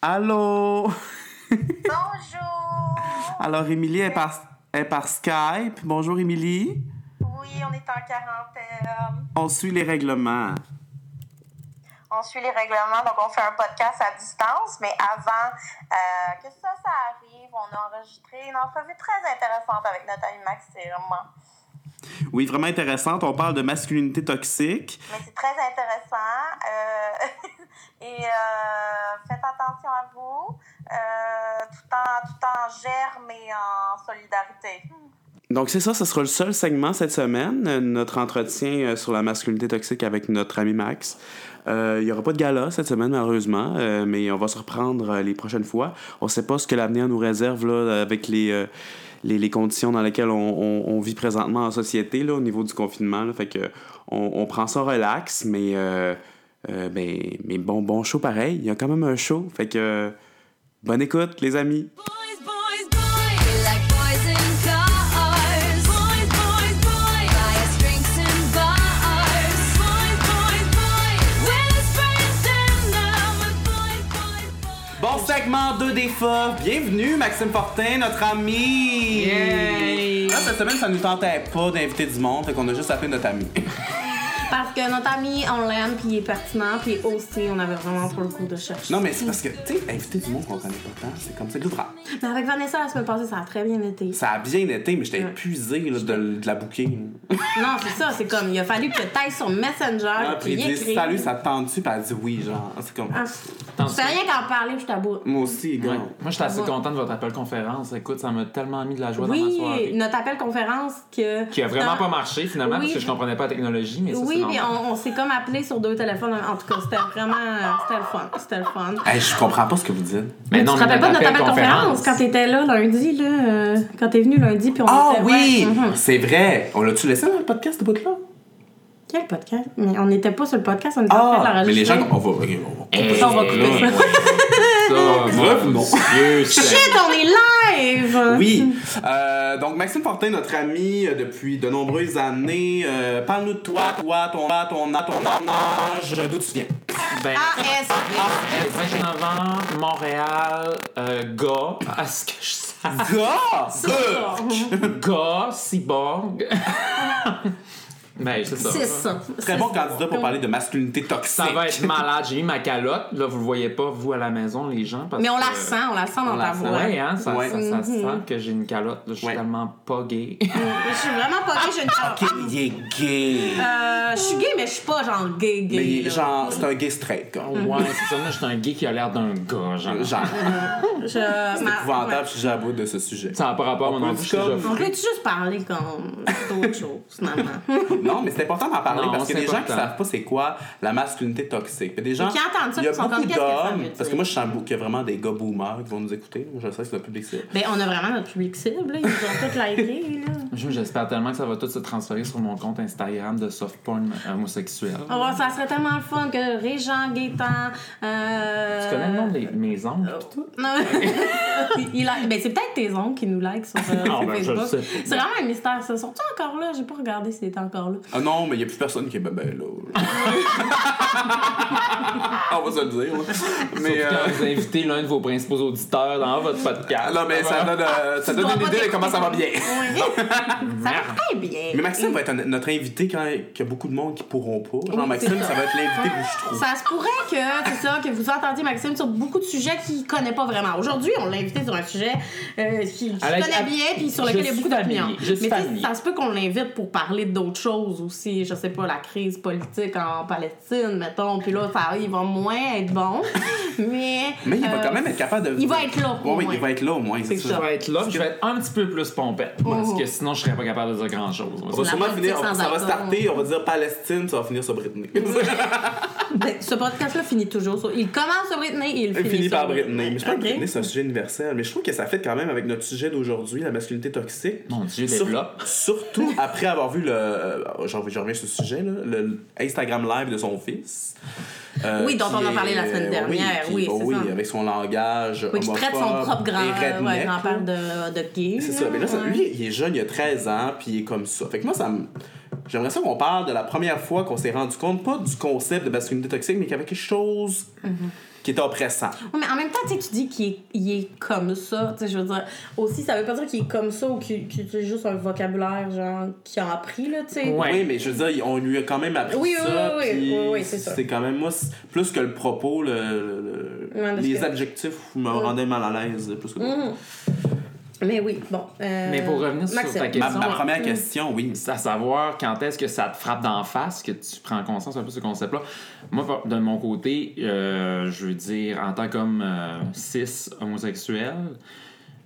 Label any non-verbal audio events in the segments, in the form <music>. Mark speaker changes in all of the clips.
Speaker 1: Allô?
Speaker 2: Bonjour!
Speaker 1: Alors, Émilie est par, est par Skype. Bonjour, Émilie.
Speaker 2: Oui, on est en quarantaine.
Speaker 1: On suit les règlements.
Speaker 2: On suit les règlements, donc on fait un podcast à distance, mais avant euh, que ça, ça arrive, on a enregistré une entrevue très intéressante avec notre ami Maxime.
Speaker 1: Oui, vraiment intéressante. On parle de masculinité toxique.
Speaker 2: Mais c'est très intéressant. euh, <laughs> et euh, faites attention à vous, euh, tout, en, tout en germe et en solidarité.
Speaker 1: Donc, c'est ça, ce sera le seul segment cette semaine, euh, notre entretien euh, sur la masculinité toxique avec notre ami Max. Euh, Il n'y aura pas de gala cette semaine, malheureusement, euh, mais on va se reprendre euh, les prochaines fois. On ne sait pas ce que l'avenir nous réserve là, avec les, euh, les, les conditions dans lesquelles on, vit présentement en société là, au niveau du confinement. fait que on, on prend ça relax, mais, euh, ben, mais bon, bon show pareil. Il y a quand même un show. Fait que euh, bonne écoute, les amis. Bon segment 2 des FA. Bienvenue, Maxime Fortin, notre ami.
Speaker 3: Yay!
Speaker 1: Là, cette semaine, ça nous tentait pas d'inviter du monde, fait qu'on a juste appelé notre ami. <laughs>
Speaker 3: Parce que notre ami, on l'aime, puis il est pertinent, puis aussi, on avait vraiment pas le coup de chercher.
Speaker 1: non, mais c'est parce que, tu sais, inviter du monde qu'on connaît pas tant, c'est comme ça que
Speaker 3: Mais avec Vanessa, la semaine passée, ça a très bien été.
Speaker 1: Ça a bien été, mais j'étais
Speaker 3: Ouais.
Speaker 1: épuisé là, de, de la bouquer.
Speaker 3: Non, c'est ça, c'est comme, il a fallu que tu ailles sur Messenger,
Speaker 1: Ah,
Speaker 3: puis
Speaker 1: il dit salut, ça te tente-tu? Puis elle dit oui, genre. C'est comme.
Speaker 3: Ah, je fais rien qu'en parler, je t'aboute.
Speaker 1: Moi aussi, gars.
Speaker 4: Ouais. Moi, j'étais assez
Speaker 3: Ouais.
Speaker 4: content de votre appel conférence. Écoute, ça m'a tellement mis de la joie dans ma
Speaker 3: Oui,
Speaker 4: soirée.
Speaker 3: notre appel conférence que.
Speaker 4: Qui a vraiment pas marché finalement
Speaker 3: Oui.
Speaker 4: parce que je comprenais pas la technologie, mais ça,
Speaker 3: Oui, puis on, on s'est comme appelé sur deux téléphones. En tout cas, c'était vraiment. C'était le fun. C'était le fun.
Speaker 1: Hey, je comprends pas ce que vous dites.
Speaker 4: Mais
Speaker 3: tu
Speaker 4: non,
Speaker 3: te
Speaker 4: mais
Speaker 3: rappelles pas de notre
Speaker 4: appel
Speaker 3: appel conférence? Quand t'étais là lundi, là? euh, quand t'es venu lundi, puis on
Speaker 1: Ah
Speaker 3: était.
Speaker 1: oui!
Speaker 3: ouais, mhm.
Speaker 1: C'est vrai! On l'a-tu laissé dans le podcast, ce bout-là?
Speaker 3: Quel podcast? Mais on n'était pas sur le podcast, on était en train de
Speaker 1: Ah! Mais les gens, on va. on va-
Speaker 4: Eh,
Speaker 3: On va couper
Speaker 4: là,
Speaker 3: ça. <laughs>
Speaker 4: C'est- <laughs>
Speaker 3: Shit, on est live!
Speaker 1: Oui. Euh, donc, Maxime Fortin, notre ami euh, depuis de nombreuses années. Euh, Parle-nous de toi, toi, ton âge, ton âge, ton âge, d'où tu viens?
Speaker 4: Ben,
Speaker 3: AS.
Speaker 4: euh, 29 ans, Montréal, euh, gars, à ce que je sache.
Speaker 1: Gars!
Speaker 4: Gars, cyborg. <laughs> ben, c'est ça.
Speaker 3: C'est ça.
Speaker 1: Très bon candidat pour parler de masculinité toxique.
Speaker 4: Ça va être malade. J'ai mis ma calotte. Là, vous le voyez pas, vous, à la maison, les gens. Parce
Speaker 3: Mais on la sent, on la sent dans ta
Speaker 1: sent.
Speaker 3: voix.
Speaker 4: Ouais, hein, ça,
Speaker 1: Ouais.
Speaker 4: ça, ça se
Speaker 3: Mhm.
Speaker 4: sent que j'ai une calotte. là. Je suis
Speaker 1: Ouais.
Speaker 4: tellement pas gay. <laughs>
Speaker 3: Je suis vraiment pas gay, j'ai une
Speaker 1: Ok, il est gay.
Speaker 3: Euh, je suis gay, mais je suis pas genre gay, gay.
Speaker 1: Mais
Speaker 3: là.
Speaker 1: genre, c'est un gay straight, quoi.
Speaker 4: ouais, c'est ça. Moi, je suis un gay qui a l'air d'un gars, genre.
Speaker 1: Genre,
Speaker 3: Je...
Speaker 1: c'est
Speaker 3: ma-
Speaker 1: épouvantable
Speaker 3: ouais.
Speaker 1: si j'avoue de ce sujet.
Speaker 4: Ça n'a pas rapport à
Speaker 1: On
Speaker 4: mon déjà
Speaker 3: On peut juste parler comme d'autres choses, maman. <laughs>
Speaker 1: Non, mais c'est important d'en parler
Speaker 4: Non,
Speaker 1: parce qu'il y a
Speaker 4: c'est
Speaker 1: des gens qui savent pas c'est quoi la masculinité toxique. Il y a des gens,
Speaker 3: qui entendent ça,
Speaker 1: il y a
Speaker 3: sont
Speaker 1: beaucoup
Speaker 3: que
Speaker 1: d'hommes, parce que moi je sens qu'il y a vraiment des gars boomers qui vont nous écouter. Moi, je sais que c'est notre public cible.
Speaker 3: Ben, on a vraiment notre public cible, là. Ils nous ont tous liké, là.
Speaker 4: Je- J'espère tellement que ça va tout se transférer sur mon compte Instagram de soft porn homosexuel.
Speaker 3: Oh, ça serait tellement le fun que Régent, Gaétan. Euh...
Speaker 4: Tu connais le nom de mes oncles tout?
Speaker 3: Non. <laughs> Il a... ben, c'est peut-être tes oncles qui nous like sur, euh,
Speaker 4: Ah, ben,
Speaker 3: Facebook. C'est vraiment un mystère, ça. Sont-ils encore là? J'ai pas regardé s'ils étaient encore là.
Speaker 1: Ah non, mais il y a plus personne qui est bébé là. <laughs> On va se le dire. là. Mais euh,
Speaker 4: quand vous invitez l'un de vos principaux auditeurs dans votre podcast.
Speaker 1: non, mais ça donne, euh, ça donne une idée de comment ça va bien.
Speaker 3: Oui. <laughs> ça va très bien.
Speaker 1: Mais Maxime va être un- notre invité quand il y a beaucoup de monde qui pourront pas. Genre
Speaker 3: Oui,
Speaker 1: Maxime,
Speaker 3: c'est ça.
Speaker 1: ça va être l'invité que je trouve.
Speaker 3: Ça se pourrait que, c'est ça, que vous entendiez Maxime sur beaucoup de sujets qu'il connaît pas vraiment. Aujourd'hui, on l'a invité sur un sujet euh, qu'il connaît bien puis sur
Speaker 4: je
Speaker 3: lequel il y a
Speaker 4: suis
Speaker 3: beaucoup d'opinions.
Speaker 4: familier, je suis
Speaker 3: Mais tu sais,
Speaker 4: familier.
Speaker 3: ça se peut qu'on l'invite pour parler d'autres choses aussi. Je sais pas, la crise politique en Palestine, mettons. Puis là, ça, il va moins être bon. <laughs> Mais.
Speaker 1: Mais il va
Speaker 3: euh,
Speaker 1: quand même être capable de.
Speaker 3: il va être là, au
Speaker 1: Ouais, oui,
Speaker 3: moins.
Speaker 1: il va être là au moins.
Speaker 3: C'est ça.
Speaker 4: Je vais être là, je vais être un petit peu plus pompette. Parce que sinon, je serais pas capable de dire grand chose.
Speaker 1: On va sûrement finir, ça va starter, on va dire Palestine, ça va finir sur Britney. <laughs>
Speaker 3: Ben, ce podcast-là finit toujours sur. Il commence sur Britney et il
Speaker 1: Il
Speaker 3: finit,
Speaker 1: finit
Speaker 3: sur
Speaker 1: par Britney. Mais je pense que Britney, c'est un sujet universel. Mais je trouve que ça fait quand même avec notre sujet d'aujourd'hui, la masculinité toxique.
Speaker 4: Mon Dieu,
Speaker 1: Sur-
Speaker 4: développe.
Speaker 1: Surtout après avoir vu le. Euh, J'en je reviens sur ce sujet, là, le Instagram live de son fils. Euh,
Speaker 3: Oui, dont on a
Speaker 1: est-
Speaker 3: parlé la semaine dernière,
Speaker 1: qui-
Speaker 3: oui, c'est
Speaker 1: oui,
Speaker 3: ça.
Speaker 1: avec son langage.
Speaker 3: Oui, qui traite son propre euh, ouais, grand-père de, de gay.
Speaker 1: C'est ça. Mais là, ça- lui, il est jeune, il a 13 ans, puis il est comme ça. Fait que moi, ça me. J'aimerais ça qu'on parle de la première fois qu'on s'est rendu compte, pas du concept de masculinité toxique, mais qu'il y avait quelque chose qui était oppressant.
Speaker 3: Ouais, mais en même temps, tu sais, tu dis qu'il est, il est comme ça. Tu sais, je veux dire, aussi, ça veut pas dire qu'il est comme ça ou qu'il qu'il utilise juste un vocabulaire, genre, qu'il a appris, là, tu sais.
Speaker 4: Ouais.
Speaker 1: Oui, mais je veux dire, on lui a quand même appris
Speaker 3: Oui, oui,
Speaker 1: ça.
Speaker 3: oui, oui,
Speaker 1: puis
Speaker 3: oui, oui, c'est ça.
Speaker 1: C'est quand même, moi, plus que le propos, le, le- le-
Speaker 3: Ouais, parce
Speaker 1: les
Speaker 3: que-
Speaker 1: adjectifs me rendaient mal à l'aise plus que.
Speaker 3: Mais oui, bon. euh,
Speaker 4: Mais pour revenir sur ta question,
Speaker 1: ma première question, oui.
Speaker 4: C'est à savoir quand est-ce que ça te frappe d'en face, que tu prends conscience un peu de ce concept-là. Moi, de mon côté, euh, je veux dire, en tant qu'homme euh, cis homosexuel,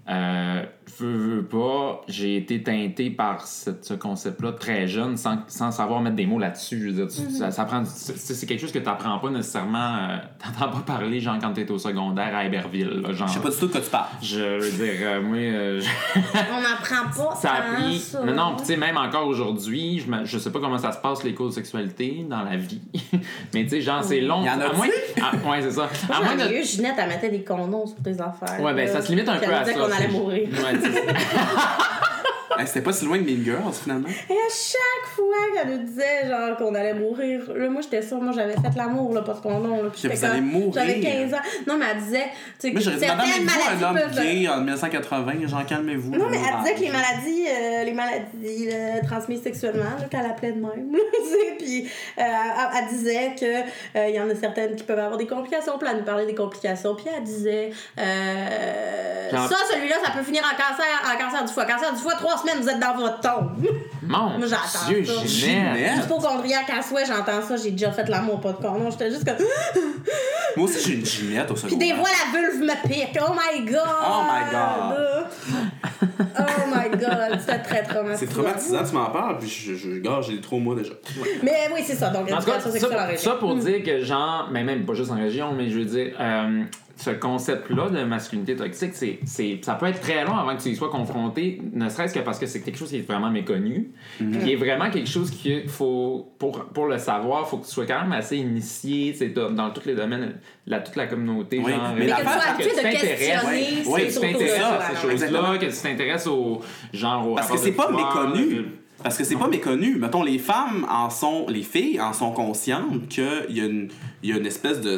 Speaker 4: euh, veux, veux pas, j'ai été teinté par cette- ce concept-là très jeune sans, sans savoir mettre des mots là-dessus. Je veux dire, tu- ça, ça prend, c'est quelque chose que tu n'apprends pas nécessairement. euh, <laughs> T'entends pas parler, genre, quand t'es au secondaire à Héberville. là, genre,
Speaker 1: Je sais pas du tout de quoi tu parles.
Speaker 4: je veux dire, euh, moi, euh, je- <laughs>
Speaker 3: On n'apprend pas
Speaker 4: ça a pris.
Speaker 3: ça.
Speaker 4: Non, tu sais, même encore aujourd'hui, je, me- je sais pas comment ça se passe, les cours de sexualité dans la vie. <laughs> Mais tu sais, genre, c'est long.
Speaker 1: Y en
Speaker 4: à
Speaker 1: a-tu?
Speaker 4: moins... ah, ouais, c'est ça.
Speaker 3: Moi,
Speaker 4: À moins de.
Speaker 3: eu, Ginette, elle mettait des condoms sur tes affaires.
Speaker 4: Ouais, ben ça se limite un peu à ça.
Speaker 3: qu'on allait mourir.
Speaker 4: Ouais, Francis. <laughs> <laughs>
Speaker 1: Hey, C'était pas si loin de Mean Girls, finalement.
Speaker 3: Et à chaque fois qu'elle nous disait genre qu'on allait mourir, là, moi j'étais sûre, moi j'avais fait l'amour là, pas de condom. Là, puis
Speaker 1: Que vous allez mourir.
Speaker 3: J'avais 15 ans. Non, mais elle disait, tu sais,
Speaker 1: madame, êtes-vous un homme
Speaker 3: peuvent-
Speaker 1: gay en 1980? Genre, calmez-vous.
Speaker 3: Non, mais
Speaker 1: là,
Speaker 3: elle disait que les
Speaker 1: là.
Speaker 3: maladies, euh, les maladies euh, transmises sexuellement, là, qu'elle appelait de même. là, <laughs> tu sais, Puis euh, elle, elle disait que euh, il y en a certaines qui peuvent avoir des complications. Puis elle nous parlait des complications. Puis elle disait euh, ça, celui-là, ça peut finir en cancer, en cancer du foie. Cancer du foie, trois semaines, vous êtes dans votre tombe.
Speaker 4: Mon
Speaker 3: Moi, j'entends
Speaker 4: Dieu,
Speaker 3: ça.
Speaker 4: Ginette.
Speaker 1: Ginette.
Speaker 3: Hypochondriaque en soi, j'entends ça, j'ai déjà fait l'amour, pas de condom. J'étais juste comme.
Speaker 1: Moi aussi, j'ai une Ginette au
Speaker 3: Puis
Speaker 1: secondaire.
Speaker 3: des fois, la vulve me pique. Oh my god!
Speaker 1: Oh my <laughs>
Speaker 3: oh my god! C'était très traumatisant.
Speaker 1: C'est traumatisant, tu m'en parles, puis je, je, gars, j'ai trop mois déjà. <laughs>
Speaker 3: Mais oui, c'est ça. Donc,
Speaker 4: En tout cas, ça,
Speaker 3: région.
Speaker 4: ça pour dire que, genre, mais même pas juste en région, mais je veux dire, euh, ce concept-là de masculinité toxique, c'est, c'est, ça peut être très long avant que tu y sois confronté, ne serait-ce que parce que c'est quelque chose qui est vraiment méconnu,
Speaker 1: Mhm.
Speaker 4: qui est vraiment quelque chose qu'il faut, pour, pour le savoir, faut que tu sois quand même assez initié, dans tous les domaines, la, toute la communauté,
Speaker 1: Oui,
Speaker 4: genre.
Speaker 1: mais
Speaker 3: Mais que sois
Speaker 4: que
Speaker 3: habitué
Speaker 4: tu t'intéresses,
Speaker 1: Ouais,
Speaker 4: que tu t'intéresses à ces
Speaker 3: là.
Speaker 4: choses-là, que tu t'intéresses au genre au
Speaker 1: Parce que c'est pas méconnu. Parce que c'est pas méconnu. Mettons, les femmes en sont. Les filles en sont conscientes qu'il y, a une- il y a une espèce de.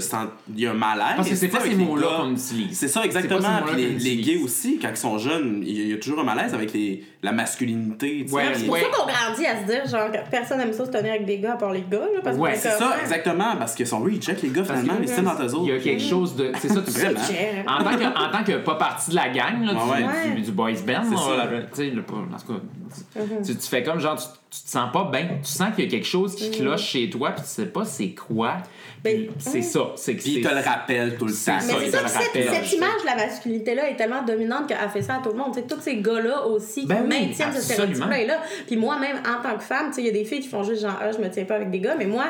Speaker 1: Il y a un malaise.
Speaker 4: Parce que c'est pas ces
Speaker 1: avec les
Speaker 4: mots-là qu'on utilise.
Speaker 1: C'est ça, exactement.
Speaker 4: ces
Speaker 1: les, gays aussi, quand ils sont jeunes, il y a toujours un malaise avec les, la masculinité.
Speaker 4: Ouais,
Speaker 3: C'est pour ça qu'on grandit à se dire, genre, que personne aime ça se tenir avec des gars à part les gars, là. Parce
Speaker 4: Ouais,
Speaker 1: C'est
Speaker 3: comme,
Speaker 1: ça, exactement. Parce qu'ils sont, oui, ils check les gars,
Speaker 4: Parce
Speaker 1: finalement, les scènes dans tes
Speaker 4: Il y a
Speaker 1: autres.
Speaker 4: quelque chose de. C'est ça, tu sais.
Speaker 1: Vraiment.
Speaker 3: Cher.
Speaker 4: En tant, que, en tant que pas partie de la gang, là, du,
Speaker 1: Ouais,
Speaker 3: ouais.
Speaker 4: Du, du boys band,
Speaker 1: C'est
Speaker 4: là,
Speaker 1: ça.
Speaker 4: la- tu sais, le- pas- en tout cas, tu, tu fais comme genre, tu, tu te sens pas bien. Tu sens qu'il y a quelque chose qui cloche chez toi, puis tu sais pas c'est quoi. Puis
Speaker 3: Ben,
Speaker 4: c'est
Speaker 3: ouais.
Speaker 4: ça. C'est que
Speaker 1: Puis ils
Speaker 4: c'est-
Speaker 1: te le rappellent tout le
Speaker 4: C'est
Speaker 1: temps.
Speaker 4: ça,
Speaker 3: Mais c'est
Speaker 4: il
Speaker 3: ça,
Speaker 4: le
Speaker 3: puis cette,
Speaker 4: rappelle.
Speaker 3: cette image de la masculinité-là est tellement dominante qu'elle fait ça à tout le monde. Tu sais, tous ces gars-là aussi qui
Speaker 4: Ben oui,
Speaker 3: maintiennent ce
Speaker 4: absolument.
Speaker 3: stéréotype-là est là. Puis moi-même, en tant que femme, il y a des filles qui font juste genre, ah, je me tiens pas avec des gars, mais moi,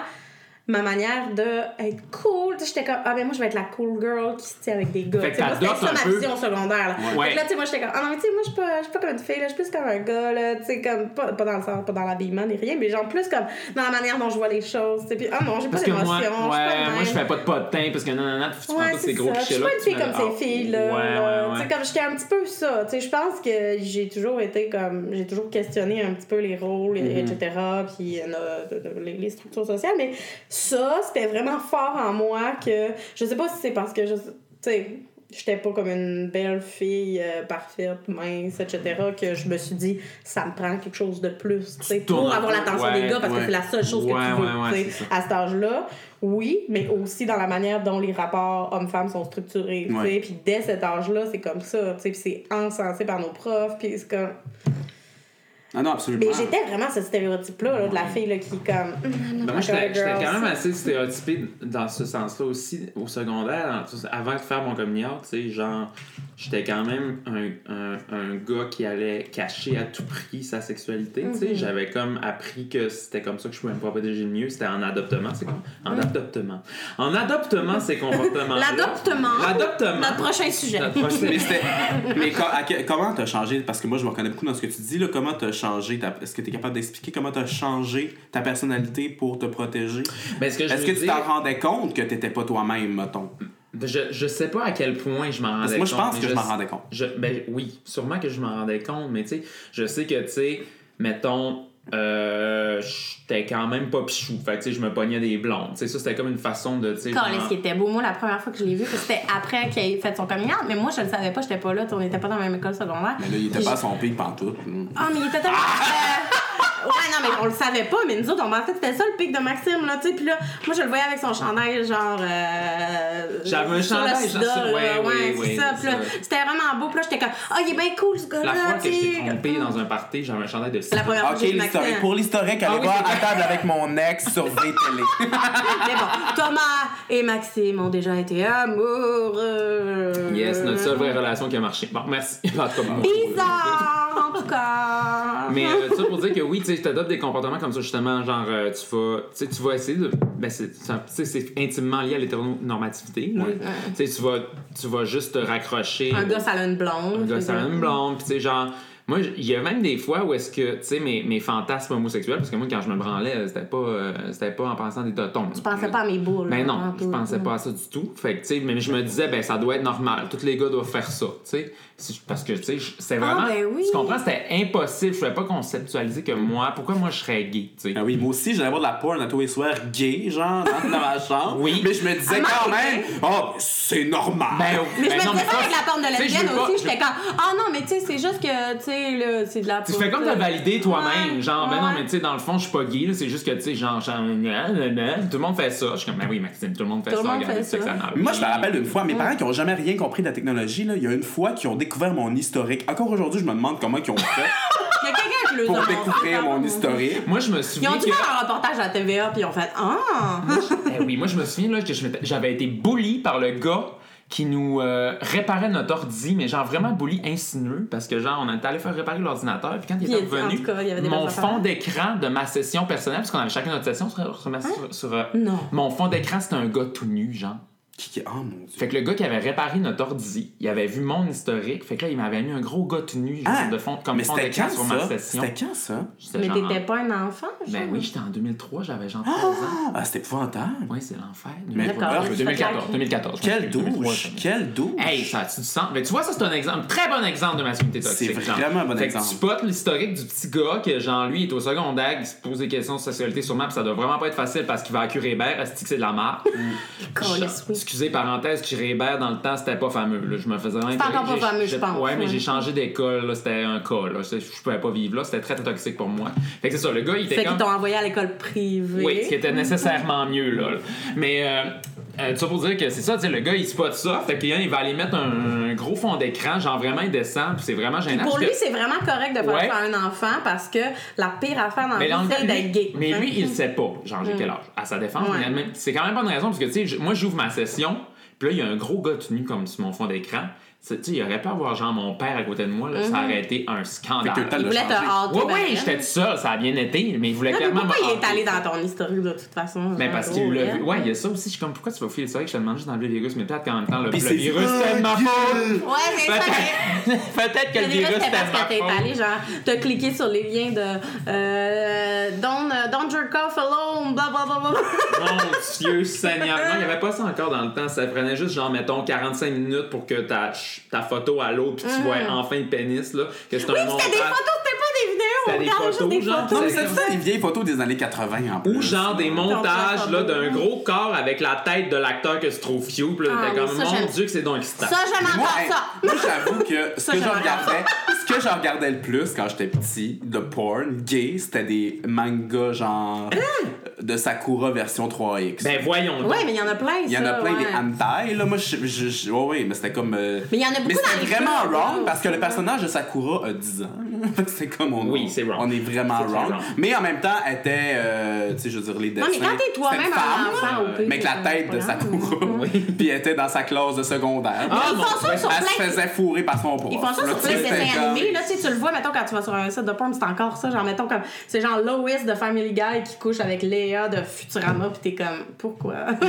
Speaker 3: ma manière de être cool, j'étais comme, ah, ben moi, je vais être la cool girl qui se tient avec des gars.
Speaker 4: Fait que
Speaker 3: c'était ça ma vision secondaire, là.
Speaker 4: Ouais.
Speaker 3: Fait que là, tu sais, moi, j'étais comme, ah non, mais tu sais, moi, je suis pas, pas comme une fille, là, je suis plus comme un gars, là, tu sais, comme, pas, pas dans le sens, pas dans l'habillement ni rien, mais genre plus comme dans la manière dont je vois les choses. Puis, ah non, j'ai pas d'émotion,
Speaker 4: moi,
Speaker 3: je suis pas
Speaker 4: ouais,
Speaker 3: de
Speaker 4: moi je fais pas de potin parce que non, non, non, tu prends
Speaker 3: Ouais,
Speaker 4: tous ces gros
Speaker 3: ça. Je suis
Speaker 4: clichés-là.
Speaker 3: pas une fille comme ces
Speaker 4: ah,
Speaker 3: filles-là. Tu sais, comme j'étais un petit peu ça. Tu sais, je pense que j'ai toujours été comme. J'ai toujours questionné un petit peu les rôles,
Speaker 4: Mm-hmm.
Speaker 3: et- etc. Puis euh, de- de- les structures sociales. Mais ça, c'était vraiment fort en moi que. Je sais pas si c'est parce que je. Tu sais. J'étais pas comme une belle fille euh, parfaite, mince, etc. que je me suis dit, ça me prend quelque chose de plus, tu sais, pour avoir l'attention
Speaker 4: ouais,
Speaker 3: des gars, parce
Speaker 1: ouais.
Speaker 3: que c'est la seule chose que tu veux, à cet âge-là. Oui, mais aussi dans la manière dont les rapports hommes-femmes sont structurés, tu sais. Puis dès cet âge-là, c'est comme ça, tu sais. Puis c'est encensé par nos profs, puis c'est comme...
Speaker 1: Ah non, absolument.
Speaker 3: Mais j'étais vraiment ce stéréotype-là, là, de la fille, là, qui comme... <laughs>
Speaker 4: Ben, moi, j'étais quand même assez stéréotypé dans ce sens-là aussi au secondaire. dans- avant de faire mon coming out, tu sais, genre, j'étais quand même un, un, un gars qui allait cacher à tout prix sa sexualité. Tu sais, j'avais comme appris que c'était comme ça que je pouvais me protéger le mieux. C'était en adoptement. C'est comme. En adoptement. En adoptement, ces comportements.
Speaker 3: L'adoptement.
Speaker 4: L'adoptement.
Speaker 3: Notre prochain sujet.
Speaker 4: Notre prochain-
Speaker 1: Mais, c'était- mais co- à que- comment t'as changé? Parce que moi, je me reconnais beaucoup dans ce que tu dis. Là, comment t'as changé ta- Est-ce que t'es capable d'expliquer comment t'as changé ta personnalité pour te protéger?
Speaker 4: Ben, que
Speaker 1: Est-ce que tu
Speaker 4: dire-
Speaker 1: t'en rendais compte que t'étais pas toi-même, mettons?
Speaker 4: Je, je sais pas à quel point je m'en rendais
Speaker 1: Parce que moi, je
Speaker 4: compte,
Speaker 1: pense que je m'en rendais compte.
Speaker 4: Je, ben oui, sûrement que je m'en rendais compte, mais tu sais, je sais que, tu sais, mettons, euh, j'étais quand même pas pichou. Fait que, tu sais, je me pognais des blondes. Tu sais, ça, c'était comme une façon de, tu sais,
Speaker 3: Quand
Speaker 4: genre-
Speaker 3: est-ce qu'il était beau? Moi, la première fois que je l'ai vu, c'était après qu'il ait fait son coming out, mais moi, je le savais pas, j'étais pas là, on était pas dans la même école secondaire.
Speaker 1: Mais là, il était pas à son pic pantoute.
Speaker 3: Ah, mais il était tellement. <laughs> euh, Ouais, non, mais on le savait pas, mais nous autres, on pensait que c'était ça le pic de Maxime, là, tu sais. Puis là, moi, je le voyais avec son chandail, genre. Euh,
Speaker 4: J'avais un
Speaker 3: sur le
Speaker 4: chandail,
Speaker 3: sida,
Speaker 4: genre ça,
Speaker 3: là,
Speaker 4: ouais,
Speaker 3: ouais,
Speaker 4: oui,
Speaker 3: c'est
Speaker 4: oui,
Speaker 3: ça. Puis là, c'était vraiment beau, puis là, j'étais comme, ah, il est bien cool, ce gars-là,
Speaker 4: La fois que
Speaker 3: tu
Speaker 4: je t'ai
Speaker 3: sais.
Speaker 4: trompé dans un party, j'avais un chandail de
Speaker 3: C'est la première fois que.
Speaker 1: Pour l'historique, allez
Speaker 4: Ah oui,
Speaker 1: voir à table avec mon ex sur VTL. <laughs>
Speaker 3: Mais bon, Thomas et Maxime ont déjà été amoureux.
Speaker 4: Yes, notre seule vraie relation qui a marché. Bon, merci. <laughs>
Speaker 3: Bizarre, en tout cas.
Speaker 4: Mais euh, ça pour dire que oui, tu sais, t'adoptes des comportements comme ça, justement, genre, euh, tu vas, tu sais, tu vas essayer de. Ben, c'est, tu intimement lié à l'hétéronormativité. là. Tu sais, tu vas, tu vas juste te raccrocher.
Speaker 3: Un gars, ça a une blonde.
Speaker 4: Un gars, ça? a une blonde. Puis, tu sais, genre, moi, il y a même des fois où est-ce que, tu sais, mes, mes fantasmes homosexuels, parce que moi, quand je me branlais, c'était pas, euh, c'était pas en pensant des totons.
Speaker 3: Tu pensais pas à mes boules.
Speaker 4: Ben
Speaker 3: là,
Speaker 4: non, je pensais pas à ça du tout. Fait que, tu sais, mais je me disais, ben ça doit être normal. Tous les gars doivent faire ça, tu sais. Parce que, tu sais, je- c'est vraiment.
Speaker 3: Ah, ben oui.
Speaker 4: Tu comprends? C'était impossible. Je pouvais pas conceptualiser que moi, pourquoi moi je serais gay, tu sais.
Speaker 1: Ah oui, moi aussi, j'allais voir de la porn à tous les soirs gay, genre, dans, dans ma chambre.
Speaker 4: Oui.
Speaker 1: Mais je me disais
Speaker 3: Ah,
Speaker 1: quand
Speaker 3: mais-
Speaker 1: même, oh, c'est normal.
Speaker 4: Ben,
Speaker 3: Mais je
Speaker 4: ben
Speaker 3: me
Speaker 4: non,
Speaker 3: disais ça avec la porte de
Speaker 4: je
Speaker 3: lesbienne aussi, j'étais comme Ah non, mais tu sais, c'est juste que, tu sais, là, c'est de la
Speaker 4: Tu fais comme te valider toi-même.
Speaker 3: Ouais,
Speaker 4: genre, ben non, mais tu sais, dans le fond, je suis pas gay, là, c'est juste que, tu sais, genre, genre, <laughs> tout le monde fait ça. Je suis comme, ben oui, Maxime, tout le monde fait
Speaker 3: Tout
Speaker 4: ça.
Speaker 3: monde fait.
Speaker 1: Moi, je me rappelle d'une fois, mes parents qui ont jamais rien compris de la technologie, là, il y a une fois qu'ils ont découvert mon historique. Encore aujourd'hui, je me demande comment ils ont fait <laughs>
Speaker 3: Il y a quelqu'un qui le
Speaker 1: pour découvrir mon historique.
Speaker 4: Moi, je me
Speaker 3: Ils
Speaker 4: souviens
Speaker 3: ont dû
Speaker 4: que.
Speaker 3: faire un reportage à TVA, puis ils ont fait Ah!
Speaker 4: Eh oui, moi je me souviens là, que je m'étais- j'avais été bully par le gars qui nous euh, réparait notre ordi, mais genre vraiment bully insinueux, parce que genre on était allé faire réparer l'ordinateur, puis quand il
Speaker 3: Puis
Speaker 4: était
Speaker 3: il en
Speaker 4: revenu,
Speaker 3: tout cas, il y avait des
Speaker 4: mon
Speaker 3: belles
Speaker 4: fond d'écran de ma session personnelle, parce qu'on avait chacun notre session sur, sur ma- sur- sur, euh,
Speaker 3: Non.
Speaker 4: mon fond d'écran c'était un gars tout nu, genre.
Speaker 1: Qui, qui- oh mon dieu.
Speaker 4: Fait que le gars qui avait réparé notre ordi, il avait vu mon historique, fait que là il m'avait mis un gros gars tout nu,
Speaker 1: Ah,
Speaker 4: de fond, comme
Speaker 1: mais
Speaker 4: fond d'écran
Speaker 1: quand
Speaker 4: sur ma
Speaker 1: ça?
Speaker 4: session.
Speaker 1: C'était quand ça?
Speaker 4: J'étais
Speaker 3: Mais
Speaker 4: genre-
Speaker 3: t'étais pas un enfant, genre?
Speaker 4: Ben oui, j'étais en 2003, j'avais genre 13 ans.
Speaker 1: Ah, c'était épouvantable.
Speaker 4: Oui, c'est l'enfer.
Speaker 1: Mais
Speaker 4: 2003.
Speaker 1: d'accord,
Speaker 4: Ah,
Speaker 3: tu fais
Speaker 4: 2014.
Speaker 3: claque.
Speaker 4: 2014.
Speaker 1: Quelle
Speaker 4: 2003,
Speaker 1: douche! Quelle douche!
Speaker 4: Hey, ça a-tu du sens? Mais tu vois, ça, c'est un exemple, très bon exemple de masculinité toxique.
Speaker 1: C'est
Speaker 4: genre.
Speaker 1: vraiment un bon
Speaker 4: fait
Speaker 1: exemple.
Speaker 4: que tu spots l'historique du petit gars que, genre, lui, il est au secondaire, il se pose des questions de sexualité sûrement, puis ça doit vraiment pas être facile parce qu'il va à Curé-Hébert, est-ce que c'est de la marque? Excusez, parenthèse, Curé-Hébert, dans le temps, c'était pas fameux. Là. Je me faisais vraiment.
Speaker 3: C'est encore pas fameux, je pense,
Speaker 4: Ouais, mais
Speaker 3: ouais.
Speaker 4: j'ai changé d'école, c'était un cas, là. Je je pouvais pas vivre là, c'était très, très toxique pour moi. Fait que c'est ça, le gars, il était
Speaker 3: Fait
Speaker 4: comme.
Speaker 3: qu'ils t'ont envoyé à l'école privée.
Speaker 4: Oui, ce qui était nécessairement mieux, là. Mais, euh, euh, ça pour dire que c'est ça, le gars, il spot ça, fait qu'il il va aller mettre un, un gros fond d'écran, genre vraiment indécent, puis c'est vraiment gênant.
Speaker 3: Pour lui,
Speaker 4: que-
Speaker 3: c'est vraiment correct de faire
Speaker 4: Ouais.
Speaker 3: ça à un enfant parce que la pire affaire dans
Speaker 4: mais
Speaker 3: la vie, c'est d'être gay.
Speaker 4: mais
Speaker 3: Hein?
Speaker 4: lui, il le sait pas. Genre, j'ai quel âge? À sa défense,
Speaker 3: Ouais.
Speaker 4: c'est quand même pas une raison, parce que, tu sais, moi, j'ouvre ma session, puis là, il y a un gros gars tout nu comme sur mon fond d'écran. Tu sais, il aurait pu avoir, genre, mon père à côté de moi, là, ça aurait été un scandale.
Speaker 1: Fait que t'as
Speaker 3: Il voulait te
Speaker 1: changer.
Speaker 3: hâter.
Speaker 4: Oui,
Speaker 3: ben,
Speaker 4: oui, j'étais tout seul, ça a bien été, mais il voulait
Speaker 3: Non, mais
Speaker 4: clairement
Speaker 3: pourquoi
Speaker 4: me
Speaker 3: il est allé dans ton historique de toute façon?
Speaker 4: Mais
Speaker 3: genre,
Speaker 4: parce qu'il l'a vu. Ouais, il y a ça aussi. Je suis comme, pourquoi tu vas filer ça? Je te demande juste d'enlever le virus, mais peut-être qu'en même temps, le, le
Speaker 1: c'est
Speaker 4: virus, c'était de ma faute.
Speaker 3: Ouais, c'est ça. mais-
Speaker 4: Peut-être que <laughs> le
Speaker 3: Le
Speaker 4: virus, c'était
Speaker 3: parce que t'es allé, genre, t'as cliqué sur les liens de euh, don't, euh, don't jerk off alone, blablabla.
Speaker 4: Mon Dieu Seigneur. Non, il n'y avait pas ça encore dans le temps. Ça prenait juste, genre, mettons, 45 minutes pour que ta, ta photo à l'eau, puis tu vois enfin le pénis, là. Que c'est
Speaker 3: Mm. Oui,
Speaker 4: un
Speaker 3: des photos, c'était des
Speaker 4: photos,
Speaker 3: des
Speaker 4: genre,
Speaker 3: photos.
Speaker 1: Non, mais ça, des vieilles photos des années 80 en plus.
Speaker 4: Ou genre des montages là, d'un gros corps avec la tête de l'acteur que se trouve cute. Puis là,
Speaker 3: Ah, oui,
Speaker 4: comme,
Speaker 3: ça,
Speaker 4: mon
Speaker 3: j'aime.
Speaker 4: Dieu, que c'est donc excitant.
Speaker 3: Ça, j'aime
Speaker 1: Moi,
Speaker 3: encore
Speaker 1: hey,
Speaker 3: ça.
Speaker 1: moi, j'avoue que <laughs> ce
Speaker 3: Ça,
Speaker 1: que je
Speaker 3: j'aime
Speaker 1: regardais, ce que je regardais le plus quand j'étais petit de porn gay, c'était des mangas genre de Sakura version 3X.
Speaker 4: Ben voyons donc.
Speaker 3: Ouais, mais il y en a plein,
Speaker 1: il y en a plein des hentai là, moi je, ouais, mais c'était comme euh,
Speaker 3: Mais il y en a beaucoup
Speaker 1: mais
Speaker 3: dans
Speaker 1: c'était
Speaker 3: les
Speaker 1: vraiment wrong parce que le personnage de Sakura a 10 ans. <laughs> C'est comme on,
Speaker 4: Oui,
Speaker 1: on est vraiment wrong.
Speaker 4: wrong.
Speaker 1: Mais en même temps, elle était euh, tu sais je veux dire les dessins.
Speaker 3: Non, mais quand t'es toi-même un enfant, pire,
Speaker 1: mais avec la
Speaker 3: c'est
Speaker 1: tête de
Speaker 3: grave.
Speaker 1: Sakura. <laughs> Puis elle était dans sa classe de secondaire.
Speaker 4: Ah,
Speaker 3: Ils font ça sur
Speaker 1: Elle se
Speaker 3: plein
Speaker 1: faisait fourrer par son prof.
Speaker 3: Ils font ça
Speaker 1: là,
Speaker 3: sur
Speaker 1: tu
Speaker 3: plein de dessins animés. Là, tu le vois, mettons, quand tu vas sur un site de porn, c'est encore ça. Genre, mettons, comme, c'est genre Lois de Family Guy qui couche avec Léa de Futurama, pis t'es comme, pourquoi? <laughs> Puis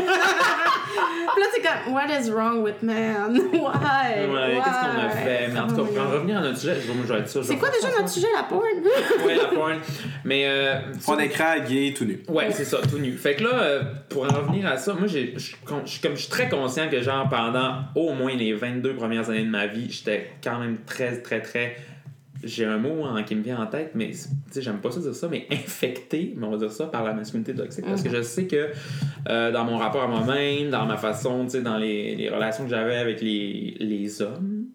Speaker 3: là, t'es comme, what is wrong with man? <laughs> Why?
Speaker 4: Ouais, qu'est-ce qu'on a fait? Mais en tout cas, pour en revenir à notre sujet, je vais me jouer ça.
Speaker 3: C'est quoi déjà notre sujet, la porn?
Speaker 4: Ouais, la porn. Mais. Euh,
Speaker 1: Fond d'écran gay tout nu.
Speaker 4: Ouais, c'est ça, tout nu. Fait que là, euh, pour en revenir à ça, moi, j'ai- comme je suis très conscient que, genre, pendant au moins les 22 premières années de ma vie, j'étais quand même très, très, très j'ai un mot qui me vient en tête, mais tu sais, j'aime pas ça dire ça, mais infecté, mais on va dire ça par la masculinité toxique. Parce que je sais que euh, dans mon rapport à moi-même, dans ma façon, tu sais, dans les, les relations que j'avais avec les, les hommes,